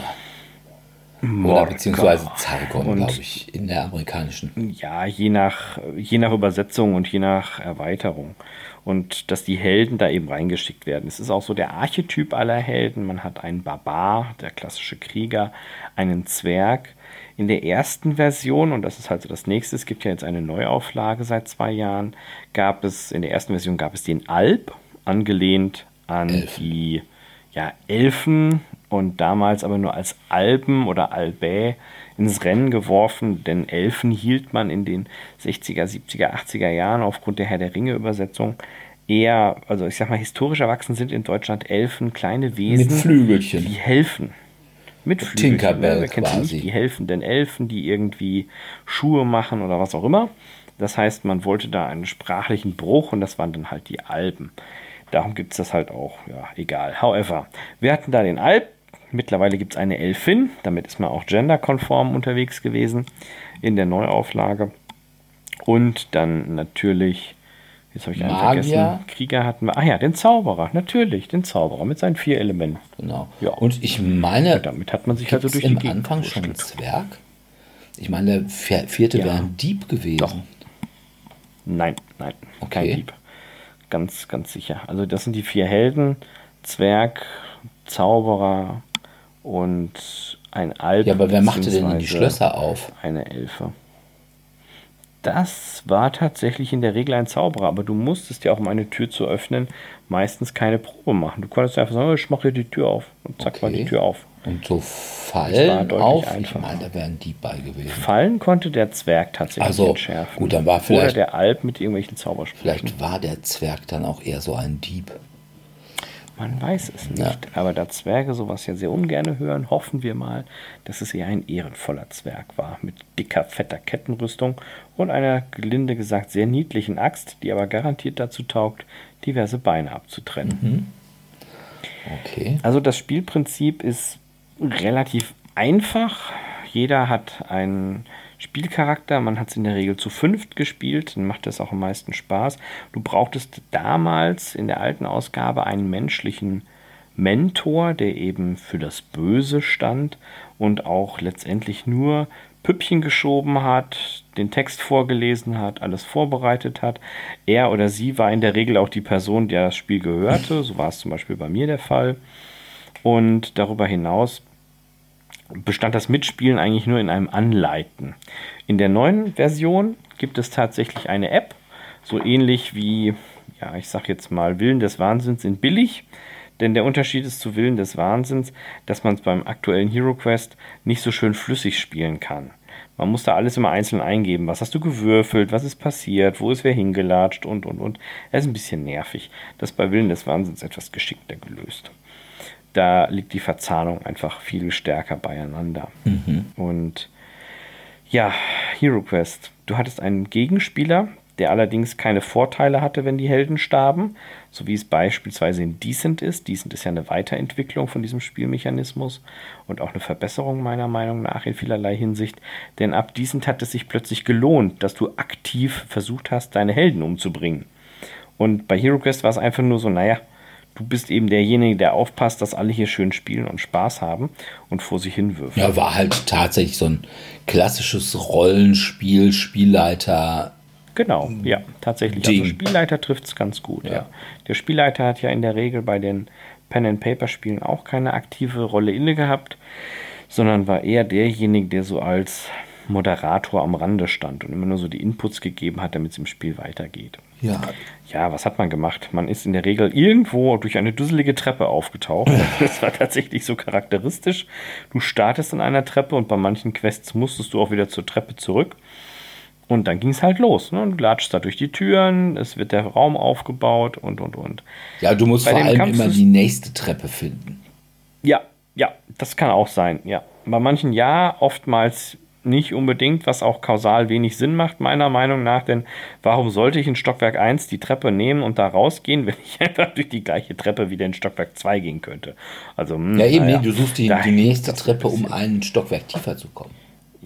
Oder beziehungsweise Zargon, glaube ich, in der amerikanischen. Ja, je nach, je nach Übersetzung und je nach Erweiterung. Und dass die Helden da eben reingeschickt werden. Es ist auch so der Archetyp aller Helden. Man hat einen Barbar, der klassische Krieger, einen Zwerg. In der ersten Version, und das ist halt so das nächste, es gibt ja jetzt eine Neuauflage seit zwei Jahren, gab es, in der ersten Version gab es den Alp, angelehnt an Elfen. die ja, Elfen und damals aber nur als Alpen oder Albä ins Rennen geworfen, denn Elfen hielt man in den 60er, 70er, 80er Jahren aufgrund der Herr der Ringe Übersetzung eher, also ich sag mal, historisch erwachsen sind in Deutschland Elfen kleine Wesen, Mit Flügelchen. die helfen. Mit Flügelchen. Tinkerbell ne? quasi. Nicht, die helfenden Elfen, die irgendwie Schuhe machen oder was auch immer. Das heißt, man wollte da einen sprachlichen Bruch und das waren dann halt die Alpen. Darum gibt es das halt auch, ja, egal. However, wir hatten da den Alp, Mittlerweile gibt es eine Elfin, damit ist man auch genderkonform unterwegs gewesen in der Neuauflage. Und dann natürlich, jetzt habe ich einen Magier. vergessen, Krieger hatten wir. Ah ja, den Zauberer, natürlich, den Zauberer mit seinen vier Elementen. Genau. Ja. Und ich meine, ja, damit hat man sich also durch im die Anfang schon ein Zwerg. Ich meine, der vierte ja. wäre ein Dieb gewesen. Doch. Nein, nein, okay. kein Dieb. Ganz, ganz sicher. Also das sind die vier Helden: Zwerg, Zauberer, und ein Alp. Ja, aber wer machte denn die Schlösser auf? Eine Elfe. Das war tatsächlich in der Regel ein Zauberer, aber du musstest ja auch, um eine Tür zu öffnen, meistens keine Probe machen. Du konntest einfach sagen, oh, ich mache dir die Tür auf und zack okay. war die Tür auf. Und so Fallen auf? Einfacher. Meine, da wäre ein Dieb bei gewesen. Fallen konnte der Zwerg tatsächlich also, entschärfen. Gut, dann war vielleicht, Oder der Alp mit irgendwelchen Zaubersprüchen. Vielleicht war der Zwerg dann auch eher so ein Dieb. Man weiß es nicht. Ja. Aber da Zwerge sowas ja sehr ungern hören, hoffen wir mal, dass es eher ein ehrenvoller Zwerg war. Mit dicker, fetter Kettenrüstung und einer, gelinde gesagt, sehr niedlichen Axt, die aber garantiert dazu taugt, diverse Beine abzutrennen. Mhm. Okay. Also das Spielprinzip ist relativ einfach. Jeder hat einen Spielcharakter. Man hat es in der Regel zu fünft gespielt, dann macht das auch am meisten Spaß. Du brauchtest damals in der alten Ausgabe einen menschlichen Mentor, der eben für das Böse stand und auch letztendlich nur Püppchen geschoben hat, den Text vorgelesen hat, alles vorbereitet hat. Er oder sie war in der Regel auch die Person, der das Spiel gehörte. So war es zum Beispiel bei mir der Fall. Und darüber hinaus bestand das Mitspielen eigentlich nur in einem Anleiten. In der neuen Version gibt es tatsächlich eine App, so ähnlich wie, ja, ich sag jetzt mal, Willen des Wahnsinns sind billig. Denn der Unterschied ist zu Willen des Wahnsinns, dass man es beim aktuellen Hero Quest nicht so schön flüssig spielen kann. Man muss da alles immer einzeln eingeben. Was hast du gewürfelt? Was ist passiert? Wo ist wer hingelatscht? Und, und, und. Es ist ein bisschen nervig. Das ist bei Willen des Wahnsinns etwas geschickter gelöst da liegt die Verzahnung einfach viel stärker beieinander. Mhm. Und ja, Hero Quest. Du hattest einen Gegenspieler, der allerdings keine Vorteile hatte, wenn die Helden starben, so wie es beispielsweise in Decent ist. Decent ist ja eine Weiterentwicklung von diesem Spielmechanismus und auch eine Verbesserung meiner Meinung nach in vielerlei Hinsicht. Denn ab Decent hat es sich plötzlich gelohnt, dass du aktiv versucht hast, deine Helden umzubringen. Und bei Hero Quest war es einfach nur so, naja, du bist eben derjenige, der aufpasst, dass alle hier schön spielen und Spaß haben und vor sich hin wirft. Ja, war halt tatsächlich so ein klassisches Rollenspiel, Spielleiter. Genau, ja, tatsächlich. Also Ding. Also Spielleiter trifft es ganz gut, ja. ja. Der Spielleiter hat ja in der Regel bei den Pen-and-Paper-Spielen auch keine aktive Rolle inne gehabt, sondern war eher derjenige, der so als Moderator am Rande stand und immer nur so die Inputs gegeben hat, damit es im Spiel weitergeht. Ja. Ja, was hat man gemacht? Man ist in der Regel irgendwo durch eine dusselige Treppe aufgetaucht. *laughs* Das war tatsächlich so charakteristisch. Du startest an einer Treppe und bei manchen Quests musstest du auch wieder zur Treppe zurück. Und dann ging es halt los. Ne? Du latschst da durch die Türen, es wird der Raum aufgebaut und und und. Ja, du musst Bei vor allem Kampf immer die nächste Treppe finden. Ja, ja, das kann auch sein, ja. Bei manchen ja, oftmals nicht unbedingt, was auch kausal wenig Sinn macht, meiner Meinung nach. Denn warum sollte ich in Stockwerk 1 die Treppe nehmen und da rausgehen, *laughs* wenn ich einfach durch die gleiche Treppe wieder in Stockwerk 2 gehen könnte? Also, hm, Ja, eben, naja. nee, du suchst die, die nächste Treppe, um einen Stockwerk tiefer zu kommen.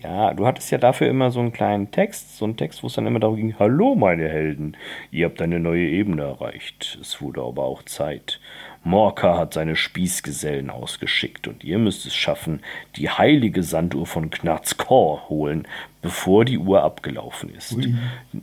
Ja, du hattest ja dafür immer so einen kleinen Text, so einen Text, wo es dann immer darum ging, Hallo meine Helden, ihr habt eine neue Ebene erreicht. Es wurde aber auch Zeit. Morka hat seine Spießgesellen ausgeschickt und ihr müsst es schaffen, die heilige Sanduhr von Knarzkor holen, bevor die Uhr abgelaufen ist.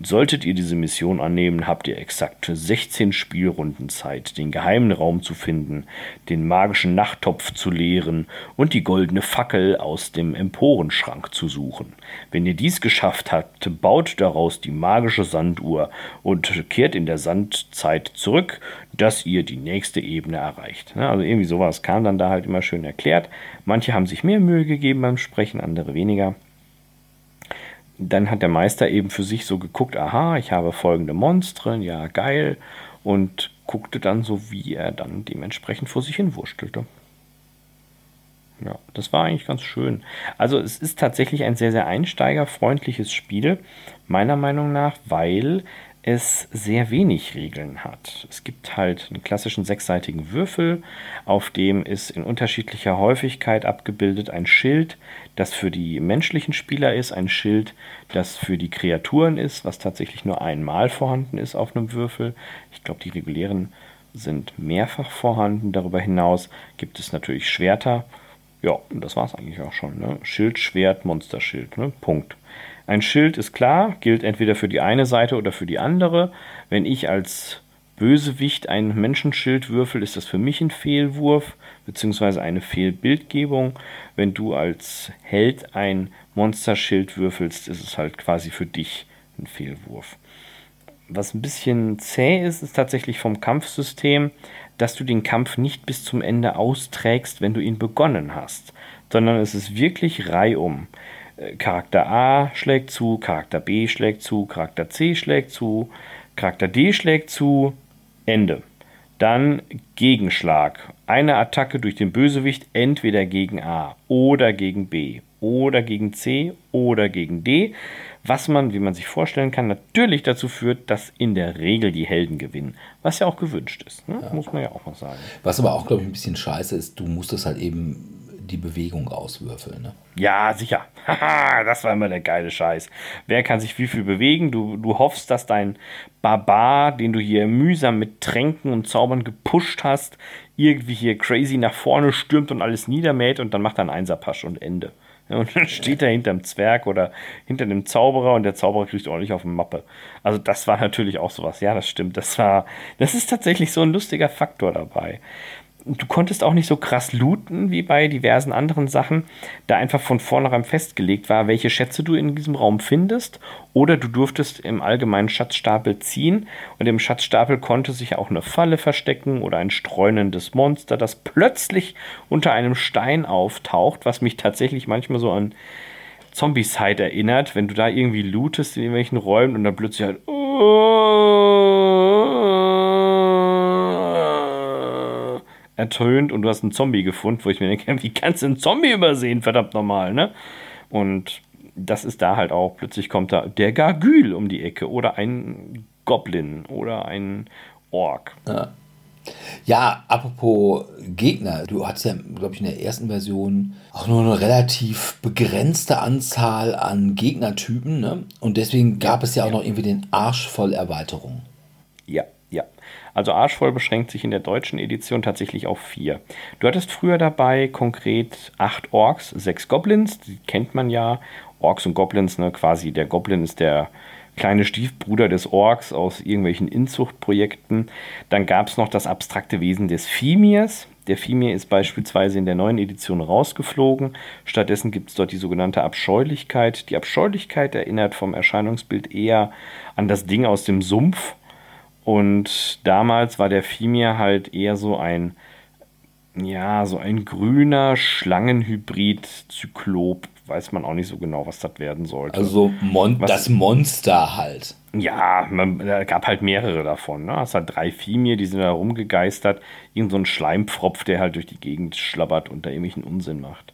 Solltet ihr diese Mission annehmen, habt ihr exakt 16 Spielrunden Zeit, den geheimen Raum zu finden, den magischen Nachttopf zu leeren und die goldene Fackel aus dem Emporenschrank zu suchen. Wenn ihr dies geschafft habt, baut daraus die magische Sanduhr und kehrt in der Sandzeit zurück, dass ihr die nächste Ebene erreicht. Ja, Also irgendwie sowas kam dann da halt immer schön erklärt. Manche haben sich mehr Mühe gegeben beim Sprechen, andere weniger dann hat der Meister eben für sich so geguckt, aha, ich habe folgende Monstren, ja, geil, und guckte dann so, wie er dann dementsprechend vor sich hin wurstelte. Ja, das war eigentlich ganz schön. Also es ist tatsächlich ein sehr, sehr einsteigerfreundliches Spiel, meiner Meinung nach, weil es sehr wenig Regeln hat. Es gibt halt einen klassischen sechsseitigen Würfel, auf dem ist in unterschiedlicher Häufigkeit abgebildet ein Schild, das für die menschlichen Spieler ist, ein Schild, das für die Kreaturen ist, was tatsächlich nur einmal vorhanden ist auf einem Würfel. Ich glaube, die regulären sind mehrfach vorhanden. Darüber hinaus gibt es natürlich Schwerter. Ja, und das war es eigentlich auch schon. Ne? Schild, Schwert, Monsterschild. Ne? Punkt. Ein Schild ist klar, gilt entweder für die eine Seite oder für die andere. Wenn ich als Bösewicht ein Menschenschild würfel, ist das für mich ein Fehlwurf beziehungsweise eine Fehlbildgebung. Wenn du als Held ein Monsterschild würfelst, ist es halt quasi für dich ein Fehlwurf. Was ein bisschen zäh ist, ist tatsächlich vom Kampfsystem, dass du den Kampf nicht bis zum Ende austrägst, wenn du ihn begonnen hast, sondern es ist wirklich reihum. Charakter A schlägt zu, Charakter B schlägt zu, Charakter C schlägt zu, Charakter D schlägt zu, Ende. Dann Gegenschlag. Eine Attacke durch den Bösewicht entweder gegen A oder gegen B oder gegen C oder gegen D. Was man, wie man sich vorstellen kann, natürlich dazu führt, dass in der Regel die Helden gewinnen. Was ja auch gewünscht ist. Ne? Muss man ja auch mal sagen. Was aber auch, glaube ich, ein bisschen scheiße ist, du musst das halt eben die Bewegung auswürfeln. Ne? Ja, sicher. Haha, *laughs* das war immer der geile Scheiß. Wer kann sich wie viel bewegen? Du, du hoffst, dass dein Barbar, den du hier mühsam mit Tränken und Zaubern gepusht hast, irgendwie hier crazy nach vorne stürmt und alles niedermäht und dann macht er einen Einserpasch und Ende. Und dann *laughs* steht er hinterm Zwerg oder hinter dem Zauberer und der Zauberer kriegt ordentlich auf die Mappe. Also das war natürlich auch sowas. Ja, das stimmt. Das war, das ist tatsächlich so ein lustiger Faktor dabei du konntest auch nicht so krass looten wie bei diversen anderen Sachen, da einfach von vornherein festgelegt war, welche Schätze du in diesem Raum findest. Oder du durftest im allgemeinen Schatzstapel ziehen und im Schatzstapel konnte sich auch eine Falle verstecken oder ein streunendes Monster, das plötzlich unter einem Stein auftaucht, was mich tatsächlich manchmal so an Zombie-Side erinnert, wenn du da irgendwie lootest in irgendwelchen Räumen und dann plötzlich halt ertönt und du hast einen Zombie gefunden, wo ich mir denke, *laughs* wie kannst du einen Zombie übersehen, verdammt normal, ne? Und das ist da halt auch, plötzlich kommt da der Gargül um die Ecke oder ein Goblin oder ein Ork. Ja, apropos Gegner, du hattest ja, glaube ich, in der ersten Version auch nur eine relativ begrenzte Anzahl an Gegnertypen. Ne? Und deswegen gab es ja auch noch irgendwie den Arsch voll Erweiterungen. Also Arschvoll beschränkt sich in der deutschen Edition tatsächlich auf vier. Du hattest früher dabei konkret acht Orks, sechs Goblins, die kennt man ja. Orks und Goblins, ne, quasi der Goblin ist der kleine Stiefbruder des Orks aus irgendwelchen Inzuchtprojekten. Dann gab es noch das abstrakte Wesen des Fimirs, Der Fimir ist beispielsweise in der neuen Edition rausgeflogen. Stattdessen gibt es dort die sogenannte Abscheulichkeit. Die Abscheulichkeit erinnert vom Erscheinungsbild eher an das Ding aus dem Sumpf. Und damals war der Fimir halt eher so ein, ja, so ein grüner Schlangenhybrid-Zyklop. Weiß man auch nicht so genau, was das werden sollte. Also Mon Was- das Monster halt. Ja, man, da gab halt mehrere davon. Ne? Es hat drei Fimir, die sind da rumgegeistert. Irgend so ein Schleimpfropf, der halt durch die Gegend schlabbert und da irgendwelchen Unsinn macht.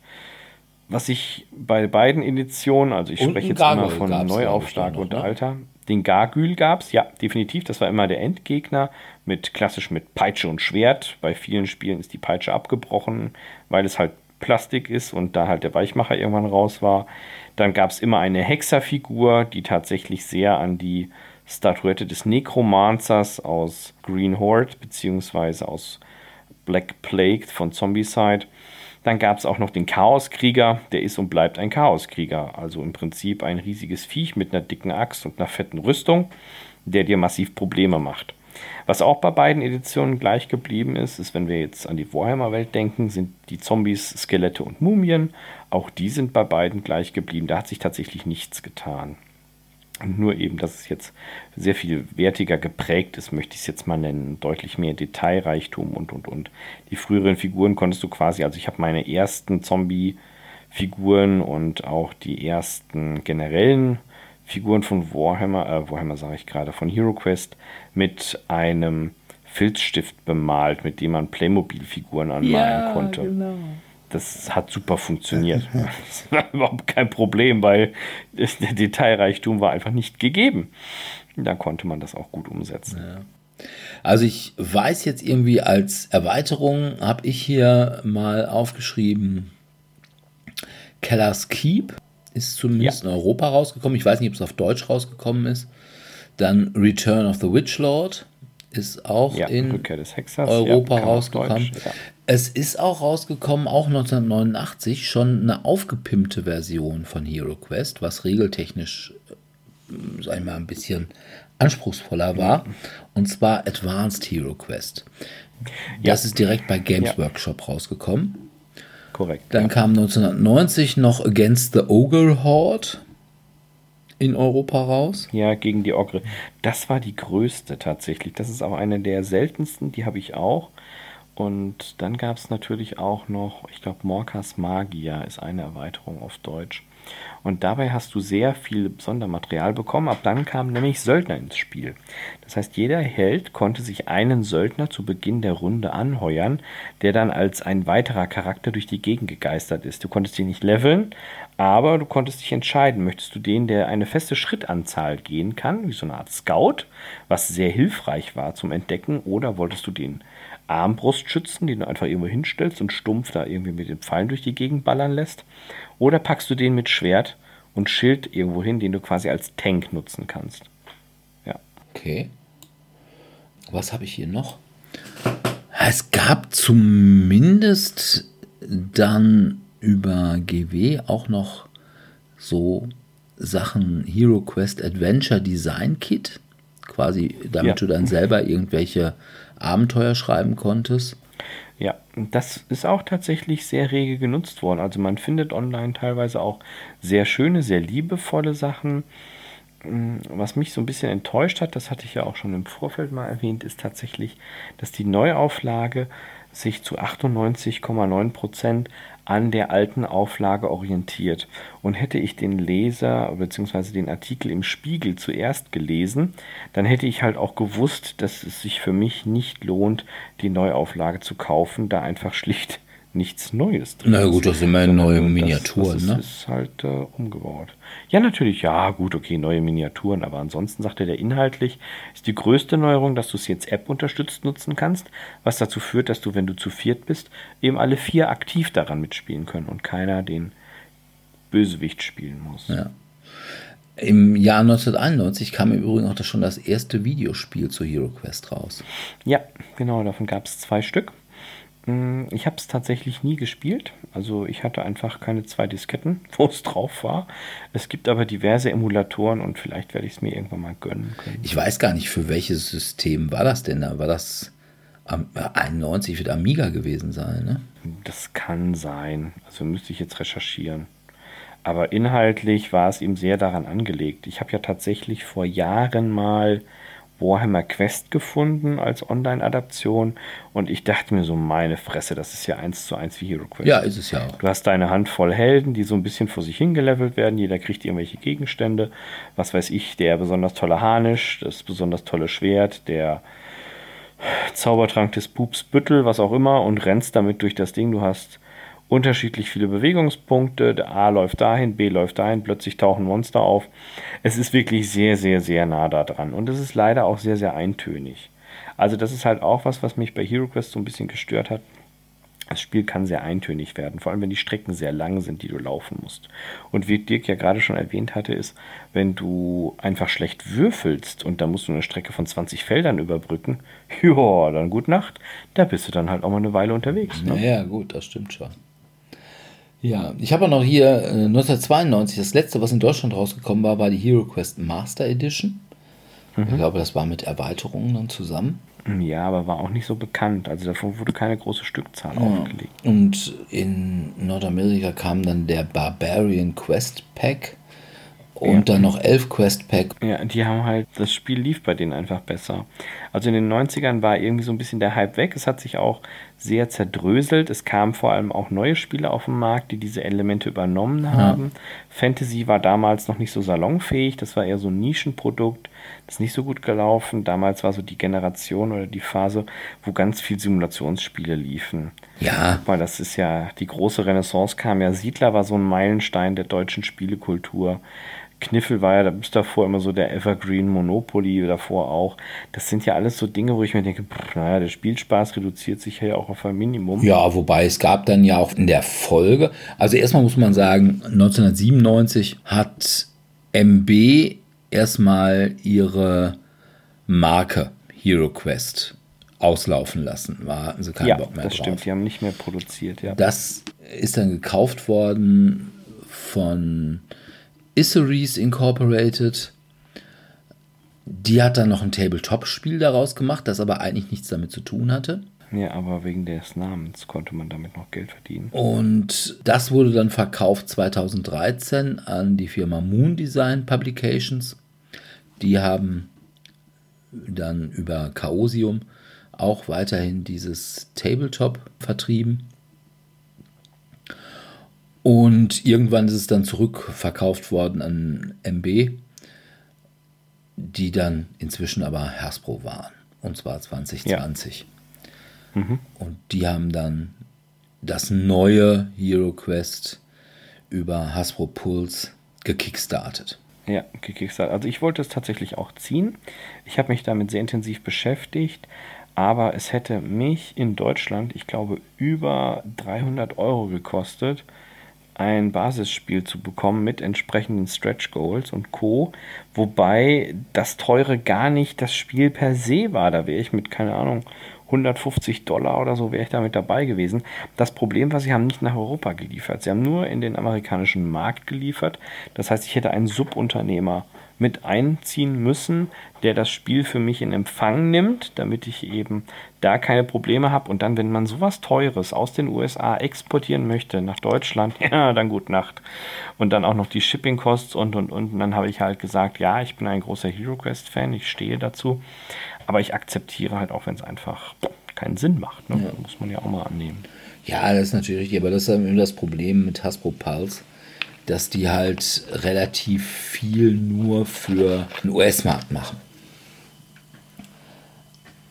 Was ich bei beiden Editionen, also ich Und spreche jetzt immer von Neuaufschlag noch, und ne? Alter. Den Gargül gab es, ja, definitiv. Das war immer der Endgegner. Mit klassisch mit Peitsche und Schwert. Bei vielen Spielen ist die Peitsche abgebrochen, weil es halt Plastik ist und da halt der Weichmacher irgendwann raus war. Dann gab es immer eine Hexerfigur, die tatsächlich sehr an die Statuette des Necromancers aus Green Horde beziehungsweise aus Black Plague von Zombicide. Dann gab es auch noch den Chaoskrieger, der ist und bleibt ein Chaoskrieger. Also im Prinzip ein riesiges Viech mit einer dicken Axt und einer fetten Rüstung, der dir massiv Probleme macht. Was auch bei beiden Editionen gleich geblieben ist, ist, wenn wir jetzt an die Warhammer-Welt denken, sind die Zombies, Skelette und Mumien. Auch die sind bei beiden gleich geblieben. Da hat sich tatsächlich nichts getan. Nur eben, dass es jetzt sehr viel wertiger geprägt ist, möchte ich es jetzt mal nennen. Deutlich mehr Detailreichtum und, und, und. Die früheren Figuren konntest du quasi, also ich habe meine ersten Zombie-Figuren und auch die ersten generellen Figuren von Warhammer, äh, Warhammer sage ich gerade, von HeroQuest mit einem Filzstift bemalt, mit dem man Playmobil-Figuren anmalen konnte genau. Das hat super funktioniert. *laughs* Das war überhaupt kein Problem, weil der Detailreichtum war einfach nicht gegeben. Da konnte man das auch gut umsetzen. Also ich weiß jetzt irgendwie als Erweiterung, habe ich hier mal aufgeschrieben, Keller's Keep ist zumindest Ja. in Europa rausgekommen. Ich weiß nicht, ob es auf Deutsch rausgekommen ist. Dann Return of the Witch Lord ist auch Ja, in Hexers. Europa ja, rausgekommen. Deutsch, ja. Es ist auch rausgekommen, auch 1989, schon eine aufgepimpte Version von Hero Quest, was regeltechnisch, äh, sag ich mal, ein bisschen anspruchsvoller war. Und zwar Advanced Hero Quest. Das ist direkt bei Games. Workshop rausgekommen. Korrekt. Dann kam 1990 noch Against the Ogre Horde in Europa raus. Ja, gegen die Ogre. Das war die größte tatsächlich. Das ist auch eine der seltensten, die habe ich auch. Und dann gab es natürlich auch noch, ich glaube, Morkas Magia ist eine Erweiterung auf Deutsch. Und dabei hast du sehr viel Sondermaterial bekommen. Ab dann kamen nämlich Söldner ins Spiel. Das heißt, jeder Held konnte sich einen Söldner zu Beginn der Runde anheuern, der dann als ein weiterer Charakter durch die Gegend gegeistert ist. Du konntest ihn nicht leveln, aber du konntest dich entscheiden, möchtest du den, der eine feste Schrittanzahl gehen kann, wie so eine Art Scout, was sehr hilfreich war zum Entdecken, oder wolltest du den Armbrustschützen, den du einfach irgendwo hinstellst und stumpf da irgendwie mit den Pfeilen durch die Gegend ballern lässt, oder packst du den mit Schwert und Schild irgendwo hin, den du quasi als Tank nutzen kannst. Ja. Okay. Was habe ich hier noch? Es gab zumindest dann über GW auch noch so Sachen Hero Quest Adventure Design Kit, quasi damit Ja. du dann selber irgendwelche Abenteuer schreiben konntest. Ja, das ist auch tatsächlich sehr rege genutzt worden. Also man findet online teilweise auch sehr schöne, sehr liebevolle Sachen. Mm, Was mich so ein bisschen enttäuscht hat, das hatte ich ja auch schon im Vorfeld mal erwähnt, ist tatsächlich, dass die Neuauflage sich zu 98,9 Prozent an der alten Auflage orientiert. Und hätte ich den Leser bzw. den Artikel im Spiegel zuerst gelesen, dann hätte ich halt auch gewusst, dass es sich für mich nicht lohnt, die Neuauflage zu kaufen, da einfach *laughs* schlicht nichts Neues drin Na gut, das sind Sondern neue das- Miniaturen, das ist, ne? ist halt äh, umgebaut. Ja, natürlich, ja, gut, okay, neue Miniaturen, aber ansonsten sagt er, der inhaltlich ist die größte Neuerung, dass du es jetzt App unterstützt nutzen kannst, was dazu führt, dass du, wenn du zu viert bist, eben alle vier aktiv daran mitspielen können und keiner den Bösewicht spielen muss. Ja. Im Jahr 1991 kam im Übrigen auch das schon das erste Videospiel zu Hero Quest raus. Ja, genau, davon gab es zwei Stück. Mm, Ich habe es tatsächlich nie gespielt. Also ich hatte einfach keine zwei Disketten, *laughs* wo es drauf war. Es gibt aber diverse Emulatoren und vielleicht werde ich es mir irgendwann mal gönnen können. Ich weiß gar nicht, für welches System war das denn da? War das Am, 91 wird Amiga gewesen sein, ne? Das kann sein. Also müsste ich jetzt recherchieren. Aber inhaltlich war es ihm sehr daran angelegt. Ich habe ja tatsächlich vor Jahren mal Warhammer Quest gefunden als Online-Adaption und ich dachte mir so, meine Fresse, das ist ja eins zu eins wie Hero Quest. Ja, ist es ja auch. Du hast deine Handvoll Helden, die so ein bisschen vor sich hingelevelt werden. Jeder kriegt irgendwelche Gegenstände. Was weiß ich, der besonders tolle Harnisch, das besonders tolle Schwert, der Zaubertrank des Pups Büttel, was auch immer, und rennst damit durch das Ding. Du hast unterschiedlich viele Bewegungspunkte. Der A läuft dahin, B läuft dahin, plötzlich tauchen Monster auf. Es ist wirklich sehr, sehr, sehr nah da dran. Und es ist leider auch sehr, sehr eintönig. Also das ist halt auch was, was mich bei Hero Quest so ein bisschen gestört hat. Das Spiel kann sehr eintönig werden, vor allem wenn die Strecken sehr lang sind, die du laufen musst. Und wie Dirk ja gerade schon erwähnt hatte, ist, wenn du einfach schlecht würfelst und da musst du eine Strecke von 20 Feldern überbrücken, *laughs* ja, dann gut Nacht, da bist du dann halt auch mal eine Weile unterwegs. Ne? Naja, gut, das stimmt schon. Ja, ich habe auch noch hier äh, 1992, das letzte, was in Deutschland rausgekommen war, war die Hero Quest Master Edition. Mhm. Ich glaube, das war mit Erweiterungen dann zusammen. Ja, aber war auch nicht so bekannt. Also davon wurde keine große Stückzahl ja. aufgelegt. Und in Nordamerika kam dann der Barbarian Quest Pack und ja. dann noch elf Quest Pack. Ja, die haben halt, das Spiel lief bei denen einfach besser. Also in den 90ern war irgendwie so ein bisschen der Hype weg. Es hat sich auch sehr zerdröselt. Es kamen vor allem auch neue Spiele auf den Markt, die diese Elemente übernommen haben. Ja. Fantasy war damals noch nicht so salonfähig. Das war eher so ein Nischenprodukt. Das ist nicht so gut gelaufen. Damals war so die Generation oder die Phase, wo ganz viel Simulationsspiele liefen. Ja. Weil das ist ja, die große Renaissance kam ja. Siedler war so ein Meilenstein der deutschen Spielekultur. Kniffel war ja bis davor immer so der Evergreen Monopoly, davor auch. Das sind ja alles so Dinge, wo ich mir denke, pff, naja, der Spielspaß reduziert sich ja auch auf ein Minimum. Ja, wobei es gab dann ja auch in der Folge, also erstmal muss man sagen, 1997 hat MB erstmal ihre Marke Hero Quest auslaufen lassen. War also kein ja, Bock mehr das drauf. stimmt, die haben nicht mehr produziert, ja. Das ist dann gekauft worden von Isseries Incorporated. Die hat dann noch ein Tabletop-Spiel daraus gemacht, das aber eigentlich nichts damit zu tun hatte. Ja, aber wegen des Namens konnte man damit noch Geld verdienen. Und das wurde dann verkauft 2013 an die Firma Moon Design Publications. Die haben dann über Chaosium auch weiterhin dieses Tabletop vertrieben. Und irgendwann ist es dann zurückverkauft worden an MB, die dann inzwischen aber Hasbro waren. Und zwar 2020. Ja. Mhm. Und die haben dann das neue Hero Quest über Hasbro Pulse gekickstartet. Ja, gekickstartet. Also ich wollte es tatsächlich auch ziehen. Ich habe mich damit sehr intensiv beschäftigt, aber es hätte mich in Deutschland, ich glaube, über 300 Euro gekostet ein Basisspiel zu bekommen mit entsprechenden Stretch Goals und Co. Wobei das teure gar nicht das Spiel per se war. Da wäre ich mit, keine Ahnung, 150 Dollar oder so wäre ich damit dabei gewesen. Das Problem war, sie haben nicht nach Europa geliefert. Sie haben nur in den amerikanischen Markt geliefert. Das heißt, ich hätte einen Subunternehmer mit einziehen müssen, der das Spiel für mich in Empfang nimmt, damit ich eben da keine Probleme habe. Und dann, wenn man sowas Teures aus den USA exportieren möchte nach Deutschland, *laughs* ja, dann gut Nacht. Und dann auch noch die Shipping-Costs und, und, und. Und dann habe ich halt gesagt, ja, ich bin ein großer Hero Quest-Fan, ich stehe dazu. Aber ich akzeptiere halt auch, wenn es einfach keinen Sinn macht. Ne? Ja. Muss man ja auch mal annehmen. Ja, das ist natürlich richtig, aber das ist immer das Problem mit Hasbro Pulse dass die halt relativ viel nur für den US-Markt machen.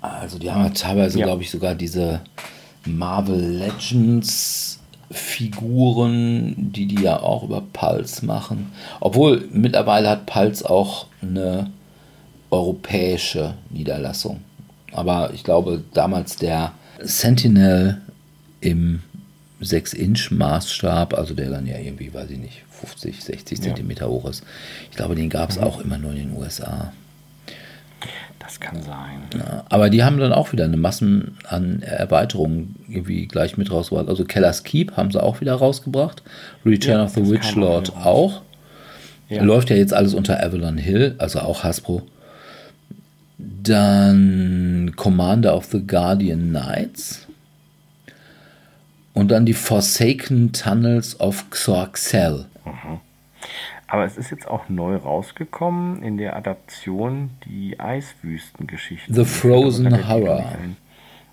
Also die haben halt teilweise, ja. glaube ich, sogar diese Marvel Legends Figuren, die die ja auch über Pulse machen. Obwohl mittlerweile hat Pulse auch eine europäische Niederlassung. Aber ich glaube, damals der Sentinel im 6-Inch-Maßstab, also der dann ja irgendwie, weiß ich nicht, 50, 60 ja. Zentimeter hoch ist. Ich glaube, den gab es mhm. auch immer nur in den USA. Das kann sein. Ja, aber die haben dann auch wieder eine Massen an Erweiterungen irgendwie gleich mit rausgebracht. Also Keller's Keep haben sie auch wieder rausgebracht. Return ja, of the Witch Lord auch. Ja. Läuft ja jetzt alles unter Avalon Hill, also auch Hasbro. Dann Commander of the Guardian Knights. Und dann die Forsaken Tunnels of Xorxel. Aber es ist jetzt auch neu rausgekommen in der Adaption die Eiswüstengeschichte. The Frozen Horror.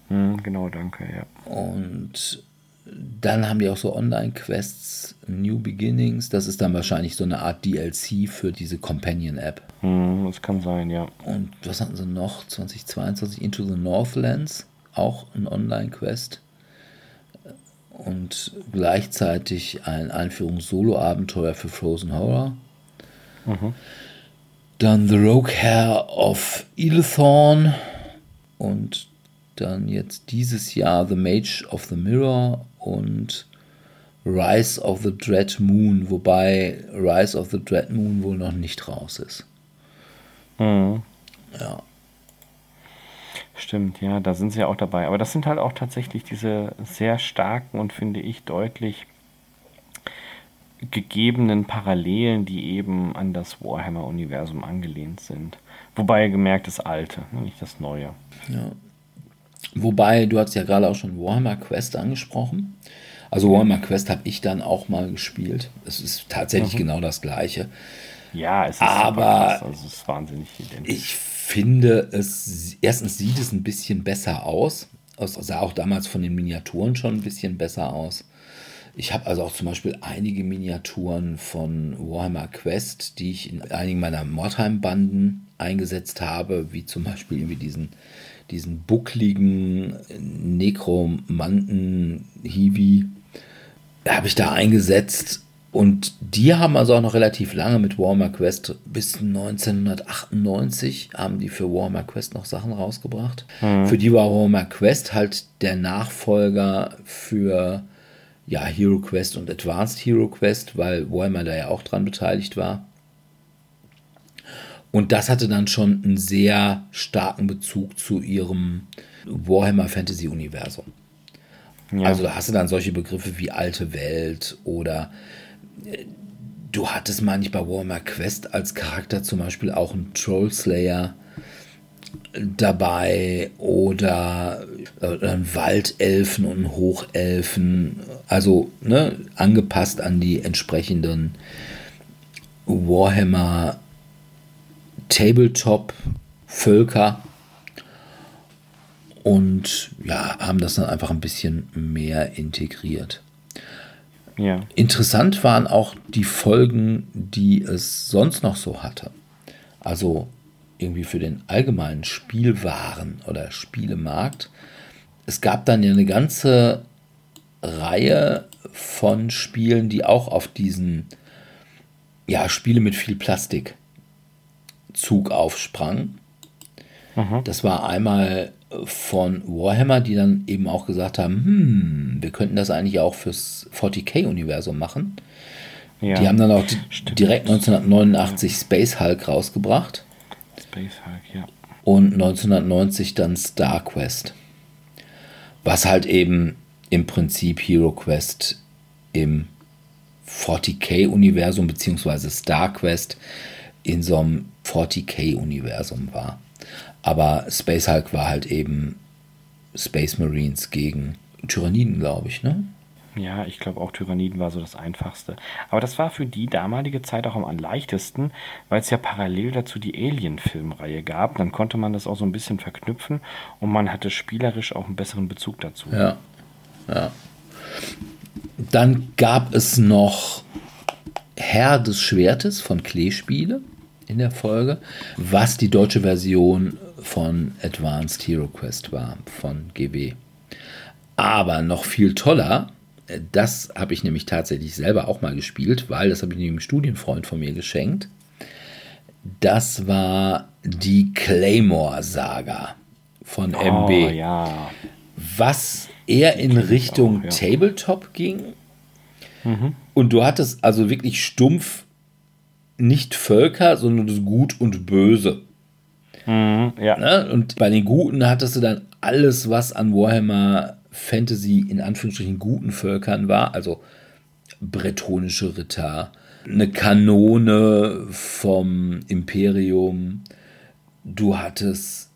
Hm, genau, danke, ja. Und dann haben die auch so Online-Quests, New Beginnings. Das ist dann wahrscheinlich so eine Art DLC für diese Companion-App. Hm, das kann sein, ja. Und was hatten sie noch? 2022 Into the Northlands, auch ein Online-Quest. Und gleichzeitig ein Einführungs-Solo-Abenteuer für Frozen Horror. Mhm. Dann The Rogue Hair of Elithorn. Und dann jetzt dieses Jahr The Mage of the Mirror und Rise of the Dread Moon, wobei Rise of the Dread Moon wohl noch nicht raus ist. Mhm. Ja. Stimmt, ja, da sind sie ja auch dabei. Aber das sind halt auch tatsächlich diese sehr starken und finde ich deutlich gegebenen Parallelen, die eben an das Warhammer-Universum angelehnt sind. Wobei gemerkt das Alte, ne, nicht das Neue. Ja. Wobei, du hast ja gerade auch schon Warhammer Quest angesprochen. Also Warhammer Quest habe ich dann auch mal gespielt. Es ist tatsächlich Mhm. genau das gleiche. Ja, es ist Aber krass, also es ist wahnsinnig identisch. Ich finde es, erstens sieht es ein bisschen besser aus. Es sah auch damals von den Miniaturen schon ein bisschen besser aus. Ich habe also auch zum Beispiel einige Miniaturen von Warhammer Quest, die ich in einigen meiner Mordheim-Banden eingesetzt habe, wie zum Beispiel irgendwie diesen, diesen buckligen Nekromanten-Hiwi, habe ich da eingesetzt. Und die haben also auch noch relativ lange mit Warhammer Quest, bis 1998 haben die für Warhammer Quest noch Sachen rausgebracht. Für die war Warhammer Quest halt der Nachfolger für ja, Hero Quest und Advanced Hero Quest, weil Warhammer da ja auch dran beteiligt war. Und das hatte dann schon einen sehr starken Bezug zu ihrem Warhammer Fantasy Universum. Ja. Also da hast du dann solche Begriffe wie alte Welt oder du hattest manchmal bei Warhammer Quest als Charakter zum Beispiel auch einen Trollslayer dabei oder äh, einen Waldelfen und einen Hochelfen. Also ne, angepasst an die entsprechenden Warhammer Tabletop-Völker und ja, haben das dann einfach ein bisschen mehr integriert. Ja. Interessant waren auch die Folgen, die es sonst noch so hatte. Also irgendwie für den allgemeinen Spielwaren oder Spielemarkt. Es gab dann ja eine ganze Reihe von Spielen, die auch auf diesen ja, Spiele mit viel Plastik Zug aufsprangen. Das war einmal von Warhammer, die dann eben auch gesagt haben, hm, wir könnten das eigentlich auch fürs 40k-Universum machen. ja. Die haben dann auch Stimmt. direkt 1989 Space Hulk rausgebracht Space Hulk, ja. und 1990 dann Star Quest. Was halt eben im Prinzip Hero Quest im 40k-Universum beziehungsweise Star Quest in so einem 40k-Universum war. Aber Space Hulk war halt eben Space Marines gegen Tyranniden, glaube ich, ne? Ja, ich glaube auch Tyranniden war so das Einfachste. Aber das war für die damalige Zeit auch am leichtesten, weil es ja parallel dazu die Alien-Filmreihe gab. Dann konnte man das auch so ein bisschen verknüpfen und man hatte spielerisch auch einen besseren Bezug dazu. Ja, ja. Dann gab es noch Herr des Schwertes von Kleespiele in der Folge, was die deutsche Version von Advanced Hero Quest war, von GW. Aber noch viel toller, äh, das habe ich nämlich tatsächlich selber auch mal gespielt, weil das habe ich einem Studienfreund von mir geschenkt. Das war die Claymore-Saga von MB Oh, ja. was eher in Richtung auch, ja. Tabletop ging. Und du hattest also wirklich stumpf nicht Völker, sondern das Gut und Böse. Mhm, ja. Ne? Und bei den Guten hattest du dann alles, was an Warhammer Fantasy in Anführungsstrichen guten Völkern war, also bretonische Ritter, eine Kanone vom Imperium, du hattest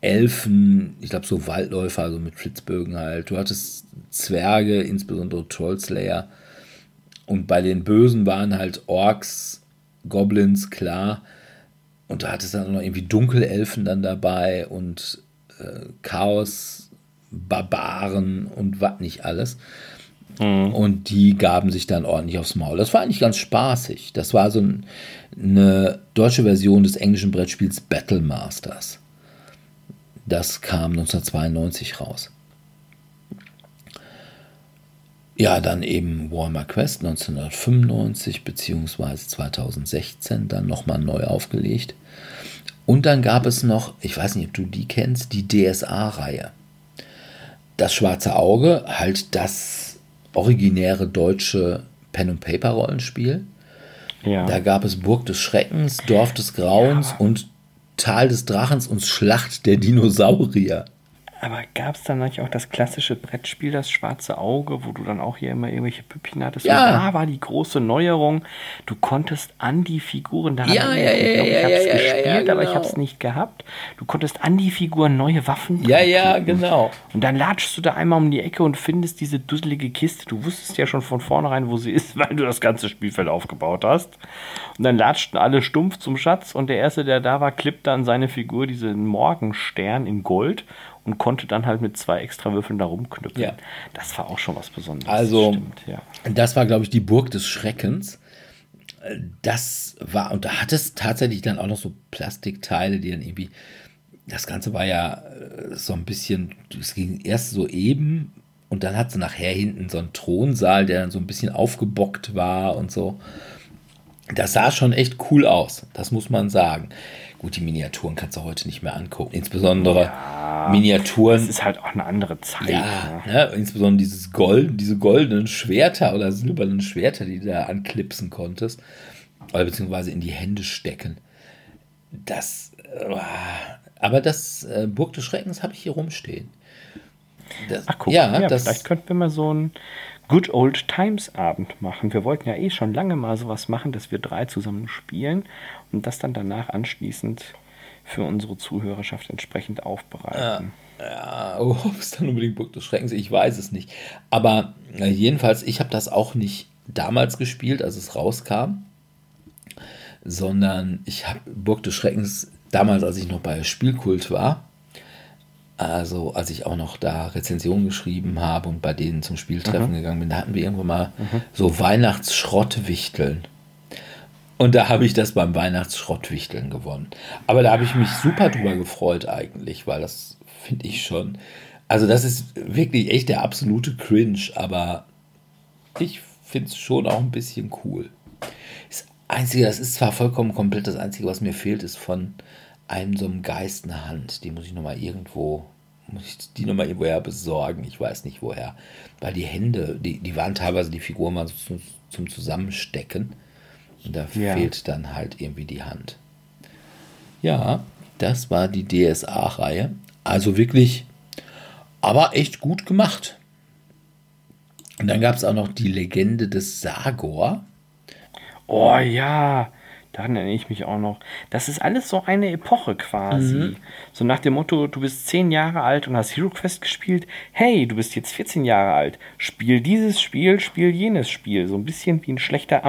Elfen, ich glaube so Waldläufer, also mit Flitzbögen halt. Du hattest Zwerge, insbesondere Trollslayer. Und bei den Bösen waren halt Orks, Goblins, klar. Und du hattest dann noch irgendwie Dunkelelfen dann dabei und äh, Chaos, Barbaren und was nicht alles. Mhm. Und die gaben sich dann ordentlich aufs Maul. Das war eigentlich ganz spaßig. Das war so ein, eine deutsche Version des englischen Brettspiels Battle Masters. Das kam 1992 raus. Ja, dann eben Warhammer Quest 1995 bzw. 2016 dann nochmal neu aufgelegt. Und dann gab es noch, ich weiß nicht, ob du die kennst, die DSA-Reihe. Das Schwarze Auge, halt das originäre deutsche Pen-and-Paper-Rollenspiel. Ja. Da gab es Burg des Schreckens, Dorf des Grauens ja. und Tal des Drachens und Schlacht der Dinosaurier. Aber gab es dann nicht auch das klassische Brettspiel, das schwarze Auge, wo du dann auch hier immer irgendwelche Püppchen hattest? Ja. Und da war die große Neuerung, du konntest an die Figuren, da ja, ja, ja, ich glaube, ich habe es ja, gespielt, ja, genau. aber ich habe es nicht gehabt. Du konntest an die Figuren neue Waffen Ja, ja, genau. Und dann latschst du da einmal um die Ecke und findest diese dusselige Kiste. Du wusstest ja schon von vornherein, wo sie ist, *laughs* weil du das ganze Spielfeld aufgebaut hast. Und dann latschten alle stumpf zum Schatz und der Erste, der da war, klippte an seine Figur diesen Morgenstern in Gold und konnte dann halt mit zwei extra Würfeln da rumknüpfen. Ja. Das war auch schon was Besonderes. Also, das, stimmt, ja. das war, glaube ich, die Burg des Schreckens. Das war, und da hat es tatsächlich dann auch noch so Plastikteile, die dann irgendwie, das Ganze war ja äh, so ein bisschen, es ging erst so eben und dann hat sie nachher hinten so einen Thronsaal, der dann so ein bisschen aufgebockt war und so. Das sah schon echt cool aus, das muss man sagen. Gut, die Miniaturen kannst du heute nicht mehr angucken. Insbesondere ja, Miniaturen. Das ist halt auch eine andere Zeit. Ja, ne? Ne? insbesondere dieses Gold, diese goldenen Schwerter oder silbernen Schwerter, die du da anklipsen konntest. Oder beziehungsweise in die Hände stecken. Das. Äh, aber das äh, Burg des Schreckens habe ich hier rumstehen. Das, Ach, guck, ja, ja das, vielleicht könnten wir mal so ein Good Old Times Abend machen. Wir wollten ja eh schon lange mal sowas machen, dass wir drei zusammen spielen und das dann danach anschließend für unsere Zuhörerschaft entsprechend aufbereiten. Ja, ja oh, *laughs* ob es dann unbedingt Burg des Schreckens ich weiß es nicht. Aber äh, jedenfalls, ich habe das auch nicht damals gespielt, als es rauskam, sondern ich habe Burg des Schreckens damals, als ich noch bei Spielkult war, also als ich auch noch da Rezensionen geschrieben habe und bei denen zum Spieltreffen mhm. gegangen bin, da hatten wir irgendwann mal mhm. so Weihnachtsschrottwichteln. Und da habe ich das beim Weihnachtsschrottwichteln gewonnen. Aber da habe ich mich super drüber gefreut eigentlich, weil das finde ich schon. Also das ist wirklich echt der absolute Cringe, aber ich finde es schon auch ein bisschen cool. Das Einzige, das ist zwar vollkommen komplett, das Einzige, was mir fehlt, ist von einem so einem Geist eine Hand. Die muss ich nochmal irgendwo, muss ich die nochmal irgendwoher besorgen. Ich weiß nicht woher. Weil die Hände, die, die waren teilweise die Figuren mal so zum, zum Zusammenstecken. Und da ja. fehlt dann halt irgendwie die Hand. Ja, das war die DSA-Reihe. Also wirklich, aber echt gut gemacht. Und dann gab es auch noch die Legende des Sagor. Oh ja, Daran erinnere ich mich auch noch. Das ist alles so eine Epoche quasi. Mhm. So nach dem Motto, du bist 10 Jahre alt und hast Hero Quest gespielt. Hey, du bist jetzt 14 Jahre alt. Spiel dieses Spiel, spiel jenes Spiel. So ein bisschen wie ein schlechter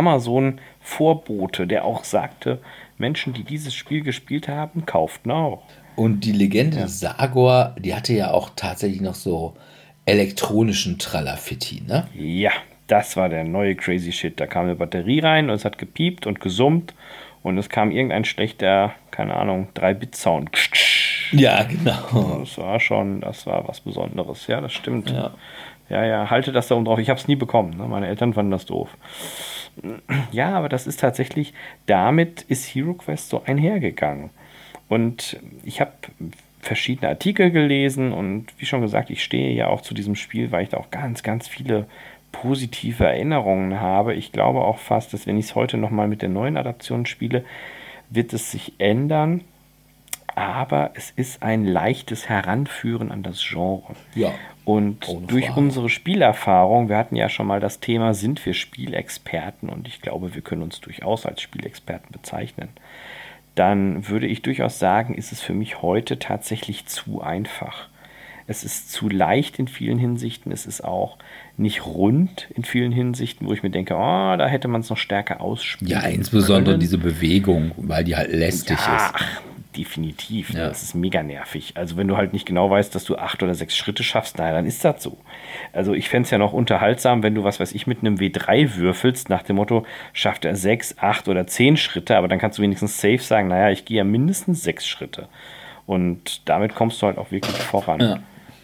Amazon-Vorbote, der auch sagte, Menschen, die dieses Spiel gespielt haben, kauften auch. Und die Legende ja. Sagor, die hatte ja auch tatsächlich noch so elektronischen Tralafitti, ne? Ja, das war der neue Crazy Shit. Da kam eine Batterie rein und es hat gepiept und gesummt und es kam irgendein schlechter, keine Ahnung, 3-Bit-Sound. Ja, genau. Das war schon, das war was Besonderes. Ja, das stimmt. Ja, ja, ja halte das da oben drauf. Ich habe es nie bekommen. Ne? Meine Eltern fanden das doof. Ja, aber das ist tatsächlich, damit ist Hero Quest so einhergegangen. Und ich habe verschiedene Artikel gelesen und wie schon gesagt, ich stehe ja auch zu diesem Spiel, weil ich da auch ganz, ganz viele positive Erinnerungen habe. Ich glaube auch fast, dass wenn ich es heute nochmal mit der neuen Adaption spiele, wird es sich ändern. Aber es ist ein leichtes Heranführen an das Genre. Ja. Und durch Frage. unsere Spielerfahrung, wir hatten ja schon mal das Thema, sind wir Spielexperten? Und ich glaube, wir können uns durchaus als Spielexperten bezeichnen. dann würde ich durchaus sagen, ist es für mich heute tatsächlich zu einfach. Es ist zu leicht in vielen Hinsichten. Es ist auch nicht rund in vielen Hinsichten, wo ich mir denke, oh, da hätte man es noch stärker ausspielen Ja, insbesondere können. diese Bewegung, weil die halt lästig ja, ist. Ach, definitiv. Ja. Das ist mega nervig. Also wenn du halt nicht genau weißt, dass du acht oder sechs Schritte schaffst, naja, dann ist das so. Also ich fände es ja noch unterhaltsam, wenn du, was weiß ich, mit einem W3 würfelst, nach dem Motto, schafft er sechs, acht oder zehn Schritte, aber dann kannst du wenigstens safe sagen, naja, ich gehe ja mindestens sechs Schritte. Und damit kommst du halt auch wirklich voran. Ja.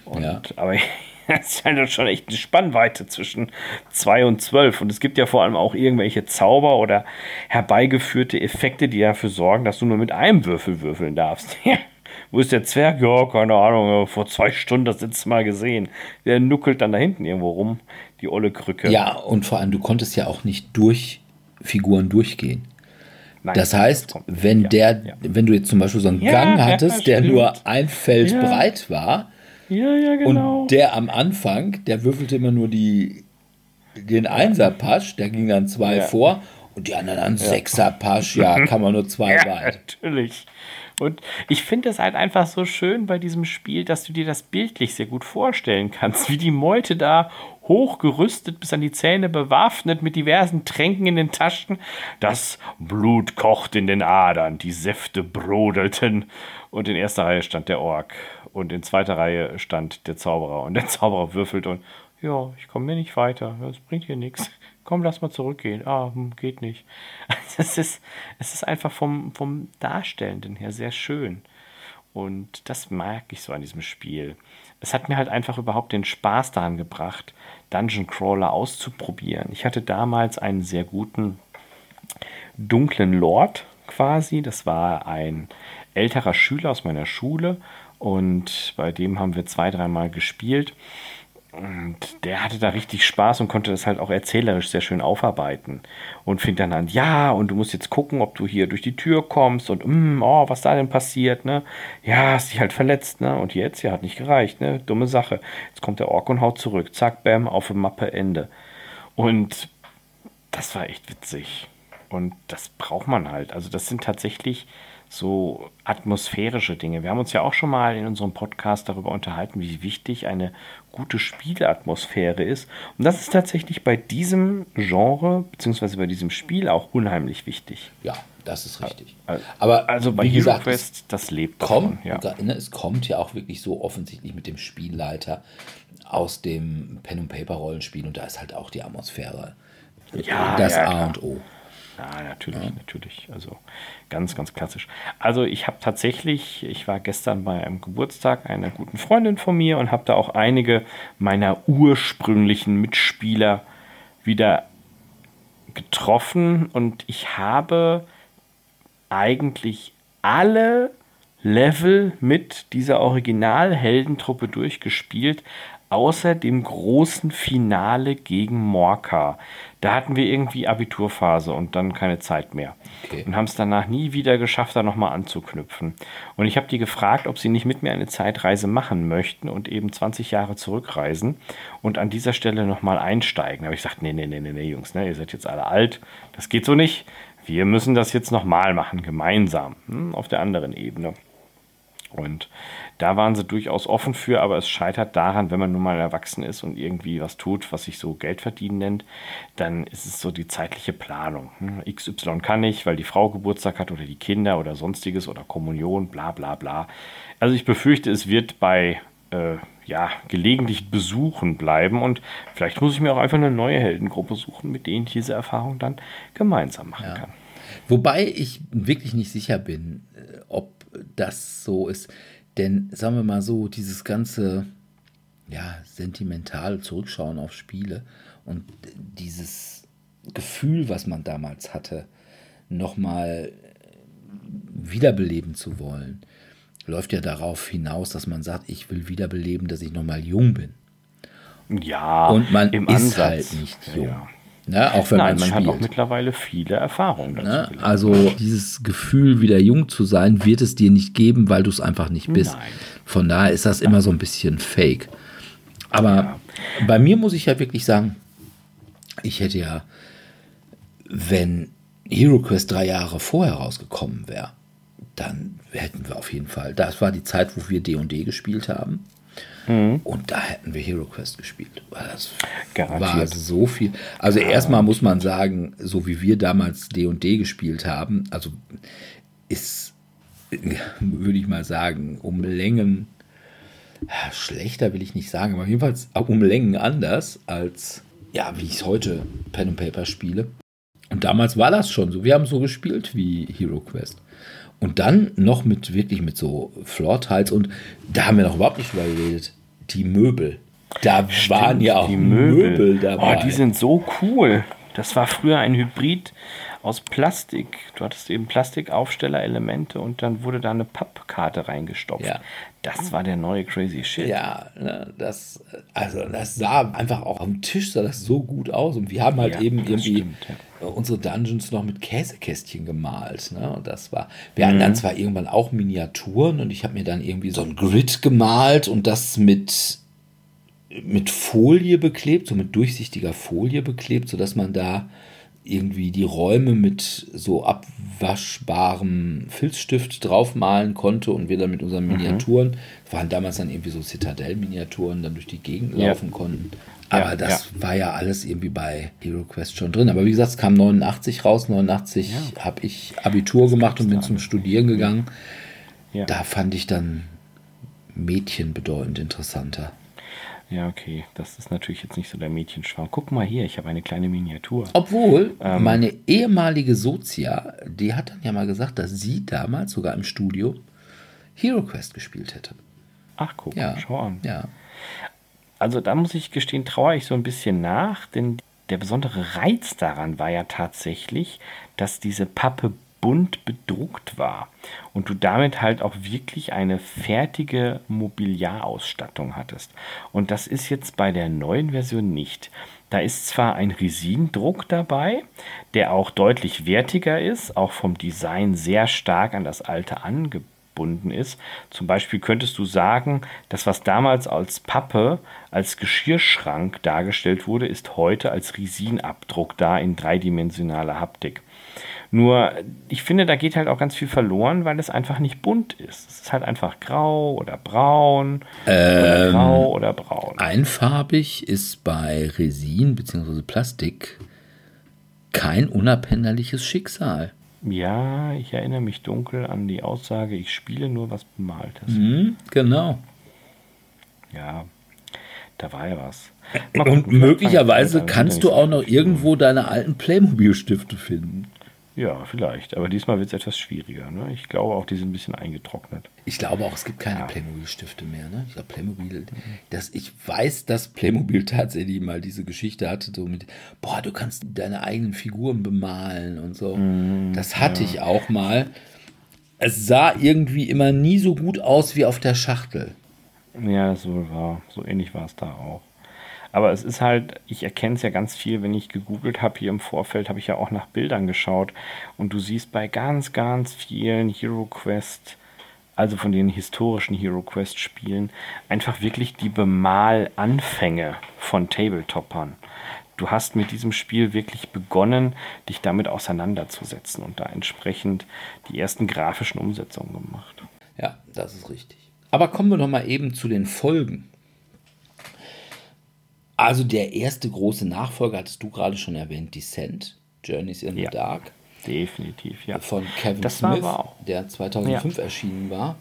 Und, ja. Aber *laughs* *laughs* es ist halt schon echt eine Spannweite zwischen 2 und 12. Und es gibt ja vor allem auch irgendwelche Zauber oder herbeigeführte Effekte, die dafür sorgen, dass du nur mit einem Würfel würfeln darfst. *laughs* Wo ist der Zwerg? Ja, keine Ahnung, vor zwei Stunden das letzte Mal gesehen. Der nuckelt dann da hinten irgendwo rum, die olle Krücke. Ja, und vor allem, du konntest ja auch nicht durch Figuren durchgehen. Nein, das heißt, das wenn der, ja. wenn du jetzt zum Beispiel so einen ja, Gang hattest, ja, der nur ein Feld breit war, ja, ja, genau. Und der am Anfang, der würfelte immer nur die, den Einser-Pasch, der ging dann zwei ja. vor und die anderen dann ja. Sechser-Pasch, ja, *laughs* kann man nur zwei ja, weit. Natürlich. Und ich finde es halt einfach so schön bei diesem Spiel, dass du dir das bildlich sehr gut vorstellen kannst, wie die Meute da hochgerüstet bis an die Zähne bewaffnet mit diversen Tränken in den Taschen. Das Blut kocht in den Adern, die Säfte brodelten und in erster Reihe stand der Ork und in zweiter Reihe stand der Zauberer. Und der Zauberer würfelt und, ja, ich komme mir nicht weiter. Das bringt hier nichts. Komm, lass mal zurückgehen. Ah, hm, geht nicht. *laughs* Es ist, es ist einfach vom, vom Darstellenden her sehr schön. Und das mag ich so an diesem Spiel. Es hat mir halt einfach überhaupt den Spaß daran gebracht, Dungeon Crawler auszuprobieren. Ich hatte damals einen sehr guten dunklen Lord quasi. Das war ein älterer Schüler aus meiner Schule und bei dem haben wir zwei, dreimal gespielt. Und der hatte da richtig Spaß und konnte das halt auch erzählerisch sehr schön aufarbeiten. Und fing dann an, ja, und du musst jetzt gucken, ob du hier durch die Tür kommst und, mm, oh, was da denn passiert, ne? Ja, hast dich halt verletzt, ne? Und jetzt, ja, hat nicht gereicht, ne? Dumme Sache. Jetzt kommt der Ork und haut zurück. Zack, bam, auf der Mappe, Ende. Und das war echt witzig. Und das braucht man halt. Also, das sind tatsächlich so atmosphärische Dinge. Wir haben uns ja auch schon mal in unserem Podcast darüber unterhalten, wie wichtig eine gute Spielatmosphäre ist. Und das ist tatsächlich bei diesem Genre bzw. bei diesem Spiel auch unheimlich wichtig. Ja, das ist richtig. Aber also bei Hero gesagt, Quest, das lebt kommt, davon, ja. Ne, es kommt ja auch wirklich so offensichtlich mit dem Spielleiter aus dem Pen and Paper Rollenspiel und da ist halt auch die Atmosphäre ja, das ja, A und O. Ja, natürlich, ja. natürlich. Also ganz, ganz klassisch. Also ich habe tatsächlich, ich war gestern bei einem Geburtstag einer guten Freundin von mir und habe da auch einige meiner ursprünglichen Mitspieler wieder getroffen und ich habe eigentlich alle Level mit dieser Originalheldentruppe durchgespielt, außer dem großen Finale gegen Morka. Da hatten wir irgendwie Abiturphase und dann keine Zeit mehr. Okay. Und haben es danach nie wieder geschafft, da nochmal anzuknüpfen. Und ich habe die gefragt, ob sie nicht mit mir eine Zeitreise machen möchten und eben 20 Jahre zurückreisen und an dieser Stelle nochmal einsteigen. Aber ich gesagt, nee, nee, nee, nee, nee, Jungs, ne, ihr seid jetzt alle alt. Das geht so nicht. Wir müssen das jetzt nochmal machen, gemeinsam, hm, auf der anderen Ebene. Und da waren sie durchaus offen für, aber es scheitert daran, wenn man nun mal erwachsen ist und irgendwie was tut, was sich so Geld verdienen nennt, dann ist es so die zeitliche Planung. Hm, XY kann ich, weil die Frau Geburtstag hat oder die Kinder oder sonstiges oder Kommunion, bla bla bla. Also ich befürchte, es wird bei äh, ja, gelegentlich Besuchen bleiben und vielleicht muss ich mir auch einfach eine neue Heldengruppe suchen, mit denen ich diese Erfahrung dann gemeinsam machen ja. kann. Wobei ich wirklich nicht sicher bin, das so ist. Denn sagen wir mal so, dieses ganze ja, sentimentale Zurückschauen auf Spiele und dieses Gefühl, was man damals hatte, nochmal wiederbeleben zu wollen, läuft ja darauf hinaus, dass man sagt, ich will wiederbeleben, dass ich nochmal jung bin. Ja, und man ist Ansatz. halt nicht jung. Ja. Ne, auch wenn Nein, man spielt. hat auch mittlerweile viele Erfahrungen dazu. Ne? Also dieses Gefühl, wieder jung zu sein, wird es dir nicht geben, weil du es einfach nicht bist. Nein. Von daher ist das immer so ein bisschen fake. Aber ja. bei mir muss ich ja wirklich sagen, ich hätte ja, wenn Hero Quest drei Jahre vorher rausgekommen wäre, dann hätten wir auf jeden Fall, das war die Zeit, wo wir D&D gespielt haben. Und da hätten wir Hero Quest gespielt. Das Garantiert. war so viel. Also erstmal muss man sagen, so wie wir damals D&D gespielt haben, also ist, würde ich mal sagen, um Längen, schlechter will ich nicht sagen, aber jedenfalls um Längen anders als, ja, wie ich es heute Pen and Paper spiele. Und damals war das schon so. Wir haben so gespielt wie Hero Quest. Und dann noch mit wirklich mit so Floor Tiles und da haben wir noch überhaupt nicht drüber geredet. Die Möbel. Da waren ja auch die Möbel, Möbel. dabei. Oh, die sind so cool. Das war früher ein Hybrid aus Plastik. Du hattest eben Plastikaufstellerelemente und dann wurde da eine Pappkarte reingestopft. Ja. Das war der neue Crazy Shit. Ja, ne, das, also das sah einfach auch am Tisch sah das so gut aus und wir haben halt Ja, eben irgendwie stimmt, äh, unsere Dungeons noch mit Käsekästchen gemalt. Ne? Und das war, wir hatten dann zwar irgendwann auch Miniaturen und ich habe mir dann irgendwie so ein Grid gemalt und das mit mit Folie beklebt, so mit durchsichtiger Folie beklebt, sodass man da irgendwie die Räume mit so abwaschbarem Filzstift draufmalen konnte und wir dann mit unseren Miniaturen, waren damals dann irgendwie so Citadel-Miniaturen, dann durch die Gegend Ja. laufen konnten. Aber Ja, das war ja alles irgendwie bei Hero Quest schon drin. Aber wie gesagt, es kam 89 raus. 89 habe ich Abitur gemacht und bin zum Studieren gegangen. Ja. Da fand ich dann Mädchen bedeutend interessanter. Ja, okay. Das ist natürlich jetzt nicht so der Mädchenschwarm. Guck mal hier, ich habe eine kleine Miniatur. Obwohl, Ähm. meine ehemalige Sozia, die hat dann ja mal gesagt, dass sie damals sogar im Studio Hero Quest gespielt hätte. Ach, guck, Ja. schau an. Ja. Also da muss ich gestehen, trauere ich so ein bisschen nach, denn der besondere Reiz daran war ja tatsächlich, dass diese Pappe bunt bedruckt war und du damit halt auch wirklich eine fertige Mobiliarausstattung hattest. Und das ist jetzt bei der neuen Version nicht. Da ist zwar ein Resin-Druck dabei, der auch deutlich wertiger ist, auch vom Design sehr stark an das alte angebunden ist. Zum Beispiel könntest du sagen, das, was damals als Pappe, als Geschirrschrank dargestellt wurde, ist heute als Resin-Abdruck da in dreidimensionaler Haptik. Nur, ich finde, da geht halt auch ganz viel verloren, weil es einfach nicht bunt ist. Es ist halt einfach grau oder braun oder grau oder braun. Einfarbig ist bei Resin bzw. Plastik kein unabänderliches Schicksal. Ja, ich erinnere mich dunkel an die Aussage, ich spiele nur was Bemaltes. Hm, genau. Ja, da war ja was. Mal Und gucken, möglicherweise kannst du auch noch irgendwo deine alten Playmobil-Stifte finden. Ja, vielleicht. Aber diesmal wird es etwas schwieriger. Ne? Ich glaube auch, die sind ein bisschen eingetrocknet. Ich glaube auch, es gibt keine Playmobil-Stifte mehr. Ne? Ich glaube, Playmobil, das, ich weiß, dass Playmobil *laughs* tatsächlich mal diese Geschichte hatte, so mit, boah, du kannst deine eigenen Figuren bemalen und so. das hatte ich auch mal. Es sah irgendwie immer nie so gut aus wie auf der Schachtel. Ja, so war. So ähnlich war es da auch. Aber es ist halt, ich erkenne es ja ganz viel, wenn ich gegoogelt habe hier im Vorfeld, habe ich ja auch nach Bildern geschaut. Und du siehst bei ganz, ganz vielen Hero Quest, also von den historischen Hero Quest Spielen, einfach wirklich die Bemalanfänge von Tabletoppern. Du hast mit diesem Spiel wirklich begonnen, dich damit auseinanderzusetzen und da entsprechend die ersten grafischen Umsetzungen gemacht. Ja, das ist richtig. Aber kommen wir noch mal eben zu den Folgen. Also der erste große Nachfolger hattest du gerade schon erwähnt, Descent, Journeys in Ja. the Dark Definitiv, ja. von Kevin Das Smith, der 2005 Ja. erschienen war.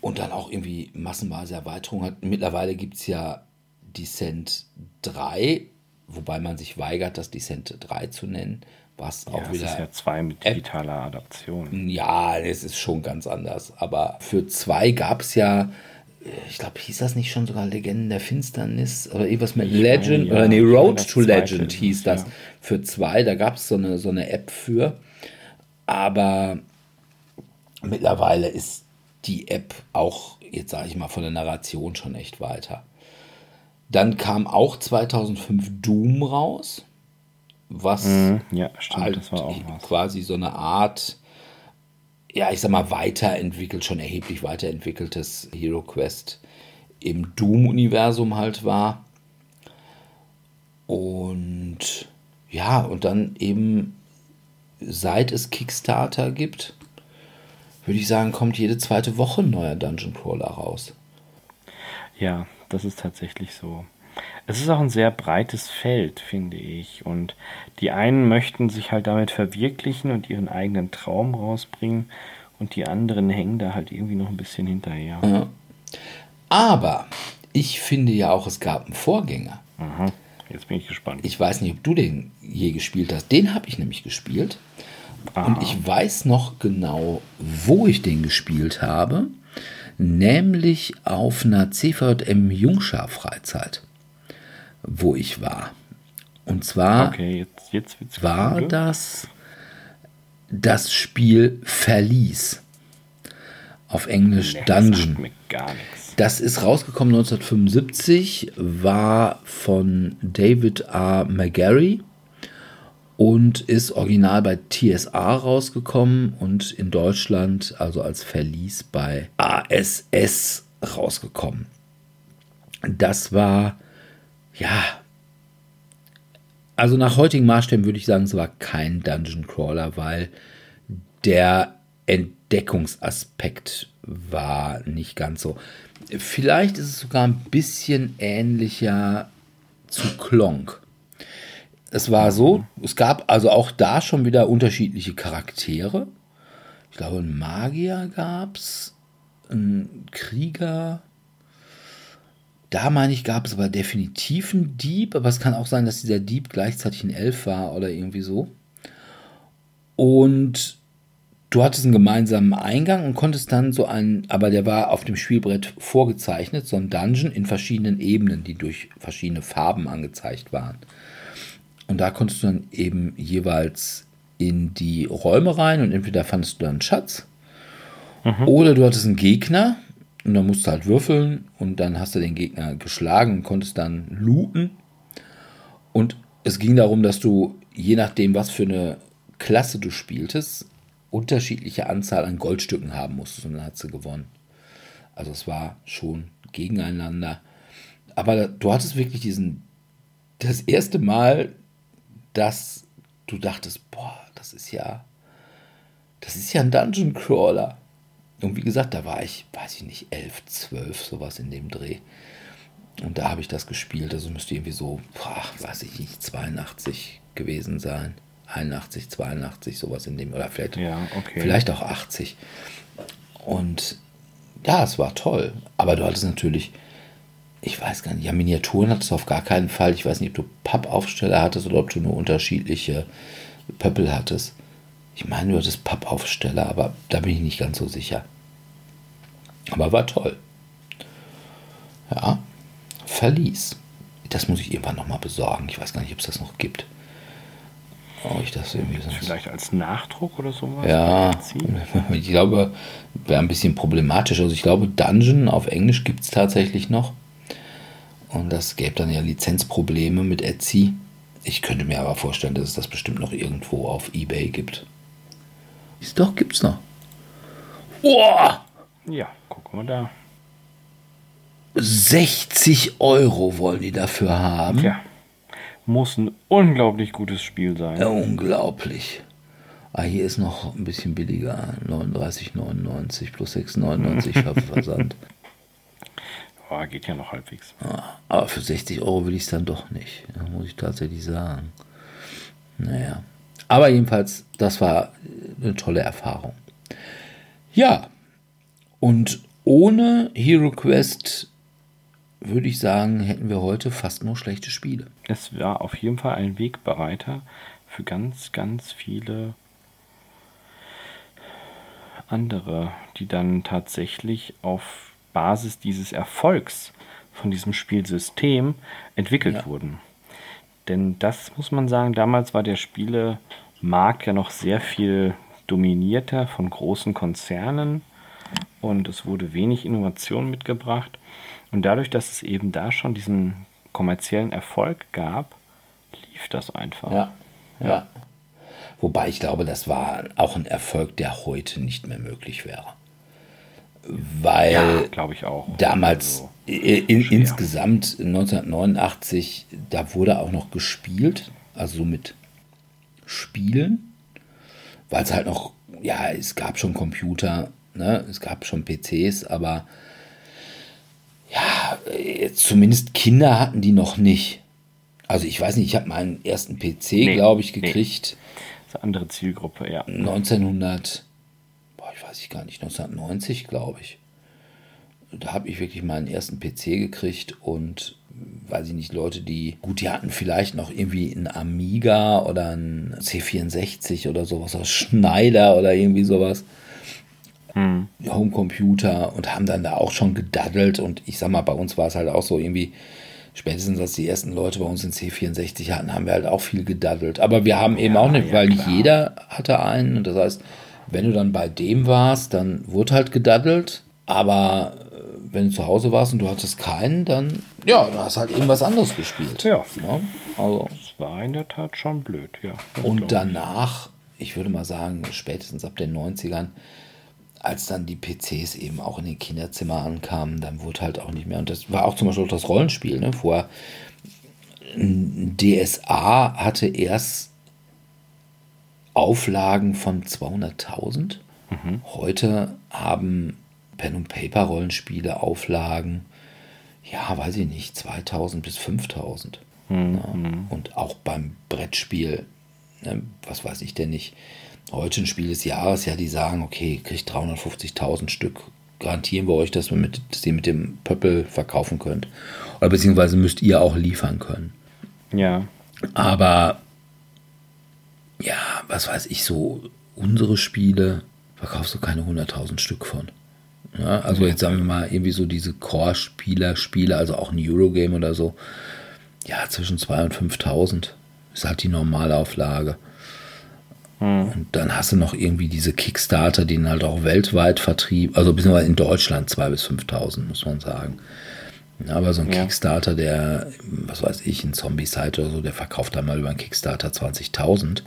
Und dann auch irgendwie massenweise Erweiterungen hat. Mittlerweile gibt es ja Descent 3, wobei man sich weigert, das Descent 3 zu nennen, was Ja, auch das wieder ist ja zwei mit digitaler Adaption. ja, es ist schon ganz anders. Aber für zwei gab es ja, ich glaube, hieß das nicht schon sogar Legenden der Finsternis oder irgendwas mit Legend? ja. oder nee, Road to Legend hieß das. ja. Für zwei, da gab es so eine, so eine App für. Aber mittlerweile ist die App auch, jetzt sage ich mal, von der Narration schon echt weiter. Dann kam auch 2005 Doom raus, was Ja, stimmt, halt das war auch was. quasi so eine Art, ja, ich sag mal, weiterentwickelt, schon erheblich weiterentwickeltes Hero Quest im Doom-Universum halt war. Und ja, und dann eben, seit es Kickstarter gibt, würde ich sagen, kommt jede zweite Woche ein neuer Dungeon Crawler raus. Ja, das ist tatsächlich so. Es ist auch ein sehr breites Feld, finde ich. Und die einen möchten sich halt damit verwirklichen und ihren eigenen Traum rausbringen. Und die anderen hängen da halt irgendwie noch ein bisschen hinterher. Ja. Aber ich finde ja auch, es gab einen Vorgänger. Mhm. Jetzt bin ich gespannt. Ich weiß nicht, ob du den je gespielt hast. Den habe ich nämlich gespielt. Aha. Und ich weiß noch genau, wo ich den gespielt habe. Nämlich auf einer CVM Jungschar-Freizeit, wo ich war. Und zwar okay, jetzt, jetzt war cool. das das Spiel Verlies. Auf Englisch nee, Dungeon. Das, das ist rausgekommen 1975, war von David R. McGarry und ist original bei TSA rausgekommen und in Deutschland, also als Verlies bei ASS rausgekommen. Das war, ja, also nach heutigen Maßstäben würde ich sagen, es war kein Dungeon Crawler, weil der Entdeckungsaspekt war nicht ganz so. Vielleicht ist es sogar ein bisschen ähnlicher zu Klonk. Es war so, es gab also auch da schon wieder unterschiedliche Charaktere. Ich glaube, einen Magier gab es, einen Krieger. Da meine ich, gab es aber definitiv einen Dieb, aber es kann auch sein, dass dieser Dieb gleichzeitig ein Elf war oder irgendwie so. Und du hattest einen gemeinsamen Eingang und konntest dann so einen, aber der war auf dem Spielbrett vorgezeichnet, so ein Dungeon in verschiedenen Ebenen, die durch verschiedene Farben angezeigt waren. Und da konntest du dann eben jeweils in die Räume rein und entweder fandest du dann einen Schatz mhm. oder du hattest einen Gegner und dann musst du halt würfeln und dann hast du den Gegner geschlagen und konntest dann looten. Und es ging darum, dass du je nachdem, was für eine Klasse du spieltest, unterschiedliche Anzahl an Goldstücken haben musstest und dann hat sie gewonnen. Also es war schon gegeneinander. Aber du hattest wirklich diesen, das erste Mal dass du dachtest, boah, das ist ja, das ist ja ein Dungeon Crawler. Und wie gesagt, da war ich, weiß ich nicht, 11, 12, sowas in dem Dreh. Und da habe ich das gespielt. Also müsste irgendwie so, boah, weiß ich nicht, 82 gewesen sein. 81, 82, sowas in dem, oder vielleicht, ja, okay. vielleicht auch 80. Und ja, es war toll. Aber du hattest natürlich ich weiß gar nicht, ja, Miniaturen hattest du auf gar keinen Fall. Ich weiß nicht, ob du Pappaufsteller hattest oder ob du nur unterschiedliche Pöppel hattest. Ich meine, du hattest Pappaufsteller, aber da bin ich nicht ganz so sicher. Aber war toll. Ja, Verlies. Das muss ich irgendwann nochmal besorgen. Ich weiß gar nicht, ob es das noch gibt. Oh, ich das irgendwie sonst Vielleicht als Nachdruck oder sowas? Ja, *laughs* ich glaube, wäre ein bisschen problematisch. Also ich glaube, Dungeon auf Englisch gibt es tatsächlich noch. Und das gäbe dann ja Lizenzprobleme mit Etsy. Ich könnte mir aber vorstellen, dass es das bestimmt noch irgendwo auf Ebay gibt. Ist doch, gibt's noch. Oh! Ja, guck mal da. 60 Euro wollen die dafür haben. Ja. Muss ein unglaublich gutes Spiel sein. Ja, unglaublich. Ah, hier ist noch ein bisschen billiger. 39,99 plus 6,99 *laughs* Versand. Oh, geht ja noch halbwegs. aber für 60 Euro will ich es dann doch nicht. muss ich tatsächlich sagen. Naja. Aber jedenfalls, das war eine tolle Erfahrung. Ja. Und ohne Hero Quest würde ich sagen, hätten wir heute fast nur schlechte Spiele. Es war auf jeden Fall ein Wegbereiter für ganz, ganz viele andere, die dann tatsächlich auf Basis dieses Erfolgs von diesem Spielsystem entwickelt ja. wurden. Denn das muss man sagen, damals war der Spielemarkt ja noch sehr viel dominierter von großen Konzernen und es wurde wenig Innovation mitgebracht. Und dadurch, dass es eben da schon diesen kommerziellen Erfolg gab, lief das einfach. Ja, ja. ja. Wobei ich glaube, das war auch ein Erfolg, der heute nicht mehr möglich wäre weil ja, glaube ich auch. Damals also, in, insgesamt 1989, da wurde auch noch gespielt, also mit Spielen, weil es halt noch, ja, es gab schon Computer, ne? es gab schon PCs, aber ja, äh, zumindest Kinder hatten die noch nicht. Also ich weiß nicht, ich habe meinen ersten PC, nee, glaube ich, gekriegt. Nee. Das ist eine andere Zielgruppe, ja. 1900, boah, ich weiß ich gar nicht, 1990, glaube ich. Da habe ich wirklich meinen ersten PC gekriegt und weiß ich nicht, Leute, die, gut, die hatten vielleicht noch irgendwie einen Amiga oder einen C64 oder sowas aus Schneider oder irgendwie sowas. Hm. Homecomputer und haben dann da auch schon gedaddelt und ich sag mal, bei uns war es halt auch so irgendwie, spätestens als die ersten Leute bei uns in C64 hatten, haben wir halt auch viel gedaddelt. Aber wir haben eben ja, auch nicht, ja, weil nicht jeder hatte einen und das heißt, wenn du dann bei dem warst, dann wurde halt gedaddelt, aber wenn du zu Hause warst und du hattest keinen, dann ja, du hast halt irgendwas anderes gespielt. Ja. ja also. Das war in der Tat schon blöd, ja. Und danach, ich würde mal sagen, spätestens ab den 90ern, als dann die PCs eben auch in den Kinderzimmern ankamen, dann wurde halt auch nicht mehr. Und das war auch zum Beispiel auch das Rollenspiel. Ne? Vorher DSA hatte erst Auflagen von 200.000. Mhm. Heute haben Pen- und Paper-Rollenspiele Auflagen, ja, weiß ich nicht, 2000 bis 5000. Mhm. Ja, und auch beim Brettspiel, ne, was weiß ich denn nicht, heute ein Spiel des Jahres, ja, die sagen, okay, kriegt 350.000 Stück, garantieren wir euch, dass wir mit, dass ihr mit dem Pöppel verkaufen könnt. Oder beziehungsweise müsst ihr auch liefern können. Ja. Aber ja, was weiß ich, so unsere Spiele verkaufst du keine 100.000 Stück von. Ja, also jetzt sagen wir mal irgendwie so diese Core-Spieler, Spiele, also auch ein Eurogame oder so. Ja, zwischen 2.000 und 5.000 ist halt die Normalauflage. Hm. Und dann hast du noch irgendwie diese Kickstarter, die halt auch weltweit vertrieben, also beziehungsweise in Deutschland 2.000 bis 5.000, muss man sagen. Aber so ein ja. Kickstarter, der, was weiß ich, ein Zombie-Site oder so, der verkauft dann mal über einen Kickstarter 20.000,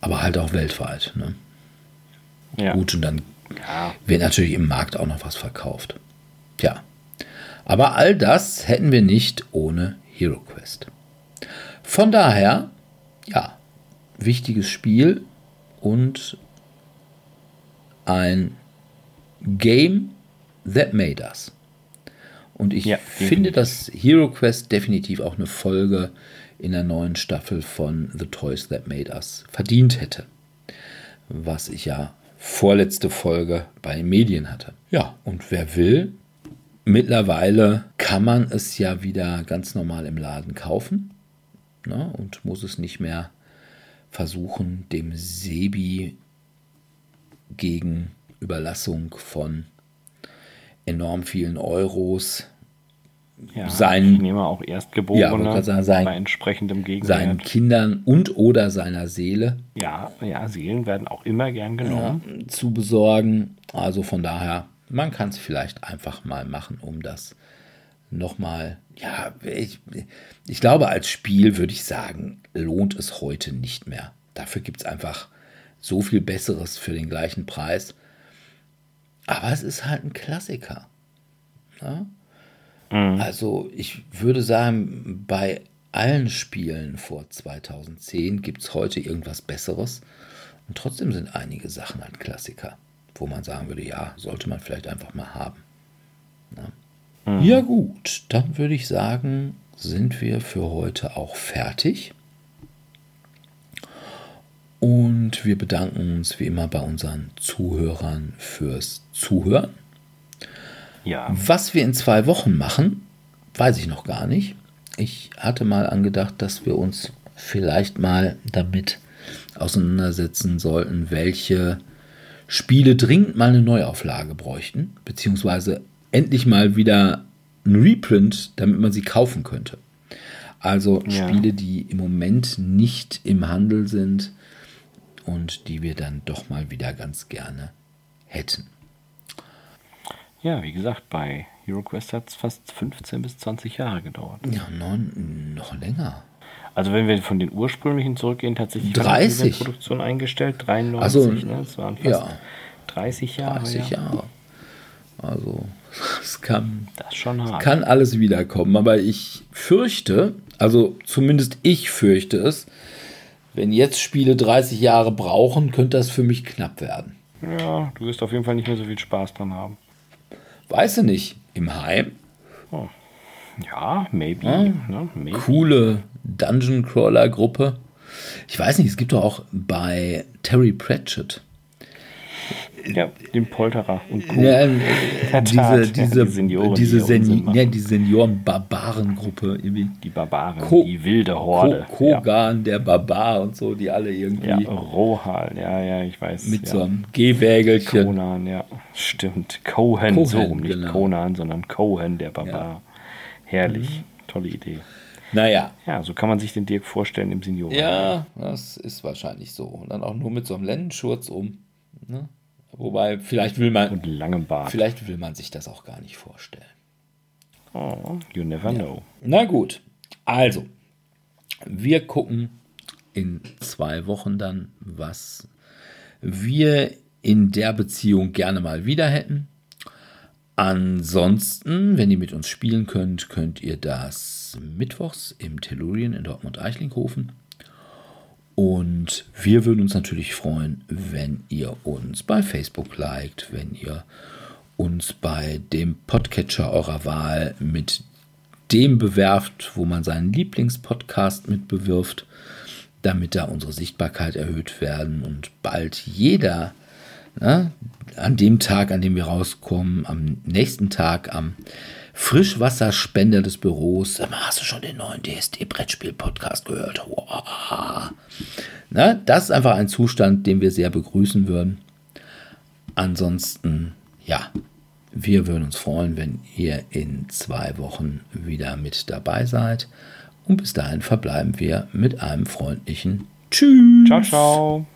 aber halt auch weltweit. Ne? Ja. Gut, und dann ja. wird natürlich im Markt auch noch was verkauft. Ja. Aber all das hätten wir nicht ohne Hero Quest. Von daher, ja, wichtiges Spiel und ein Game that made us. Und ich ja, finde, dass Hero Quest definitiv auch eine Folge in der neuen Staffel von The Toys That Made Us verdient hätte. Was ich ja vorletzte Folge bei Medien hatte. Ja, und wer will, mittlerweile kann man es ja wieder ganz normal im Laden kaufen ne, und muss es nicht mehr versuchen, dem Sebi gegen Überlassung von enorm vielen Euros ja, seinen, ich nehme auch Erstgeborene ja, sagen, sein, bei entsprechendem Gegenwert. Seinen Kindern und oder seiner Seele. Ja, ja, Seelen werden auch immer gern genommen. Ja, zu besorgen. Also von daher, man kann es vielleicht einfach mal machen, um das nochmal, ja, ich, ich glaube, als Spiel würde ich sagen, lohnt es heute nicht mehr. Dafür gibt es einfach so viel Besseres für den gleichen Preis. Aber es ist halt ein Klassiker. Ja? Mhm. Also ich würde sagen, bei allen Spielen vor 2010 gibt es heute irgendwas Besseres. Und trotzdem sind einige Sachen halt Klassiker, wo man sagen würde, ja, sollte man vielleicht einfach mal haben. Ja, mhm. ja gut, dann würde ich sagen, sind wir für heute auch fertig. Und wir bedanken uns wie immer bei unseren Zuhörern fürs Zuhören. Ja. Was wir in zwei Wochen machen, weiß ich noch gar nicht. Ich hatte mal angedacht, dass wir uns vielleicht mal damit auseinandersetzen sollten, welche Spiele dringend mal eine Neuauflage bräuchten, beziehungsweise endlich mal wieder ein Reprint, damit man sie kaufen könnte. Also ja. Spiele, die im Moment nicht im Handel sind und die wir dann doch mal wieder ganz gerne hätten. Ja, wie gesagt, bei HeroQuest hat es fast 15 bis 20 Jahre gedauert. Ja, neun, noch länger. Also wenn wir von den ursprünglichen zurückgehen, tatsächlich 30. Die Produktion eingestellt, 93, also, ne? Das waren fast ja. 30 Jahre. 30 ja. Jahre. Also *laughs* es kann, das schon hart. kann alles wiederkommen, aber ich fürchte, also zumindest ich fürchte es, wenn jetzt Spiele 30 Jahre brauchen, könnte das für mich knapp werden. Ja, du wirst auf jeden Fall nicht mehr so viel Spaß dran haben. Weiß du nicht. Im Heim? Oh. Ja, maybe. Ja. Ne, maybe. Coole Dungeon Crawler Gruppe. Ich weiß nicht, es gibt doch auch bei Terry Pratchett. Ja, den Polterer und Co. Ja, der diese, Tat, diese, ja, die Senioren, diese, die Unsinn Sen machen. ja, die Senioren-Barbaren-Gruppe. irgendwie. Die Barbaren, Ko- die wilde Horde. Ko Kogan, der Barbar und so, die alle irgendwie ja. ja, Rohal, ja, ja, ich weiß. mit ja. so einem Gehwägelchen. Conan, ja, stimmt. Cohen, Cohen, so rum, nicht genau. Conan, sondern Cohen, der Barbar. Herrlich, tolle Idee. Naja, Ja, so kann man sich den Dirk vorstellen im Senioren. ja, das ist wahrscheinlich so. Und dann auch nur mit so einem Lendenschurz um. Ne? Wobei, vielleicht will man, Und langem Bart. vielleicht will man sich das auch gar nicht vorstellen. Oh, you never know. Na gut, also, wir gucken in zwei Wochen dann, was wir in der Beziehung gerne mal wieder hätten. Ansonsten, wenn ihr mit uns spielen könnt, könnt ihr das mittwochs im Tellurien in Dortmund-Eichlinghofen. Und wir würden uns natürlich freuen, wenn ihr uns bei Facebook liked, wenn ihr uns bei dem Podcatcher eurer Wahl mit dem bewerft, wo man seinen Lieblingspodcast mit bewirft, damit da unsere Sichtbarkeit erhöht werden und bald jeder ne, an dem Tag, an dem wir rauskommen, am nächsten Tag am Frischwasserspender des Büros, hast du schon den neuen DSD-Brettspiel-Podcast gehört? Wow. Na, das ist einfach ein Zustand, den wir sehr begrüßen würden. Ansonsten, ja, wir würden uns freuen, wenn ihr in zwei Wochen wieder mit dabei seid. Und bis dahin verbleiben wir mit einem freundlichen Tschüss. Ciao, ciao.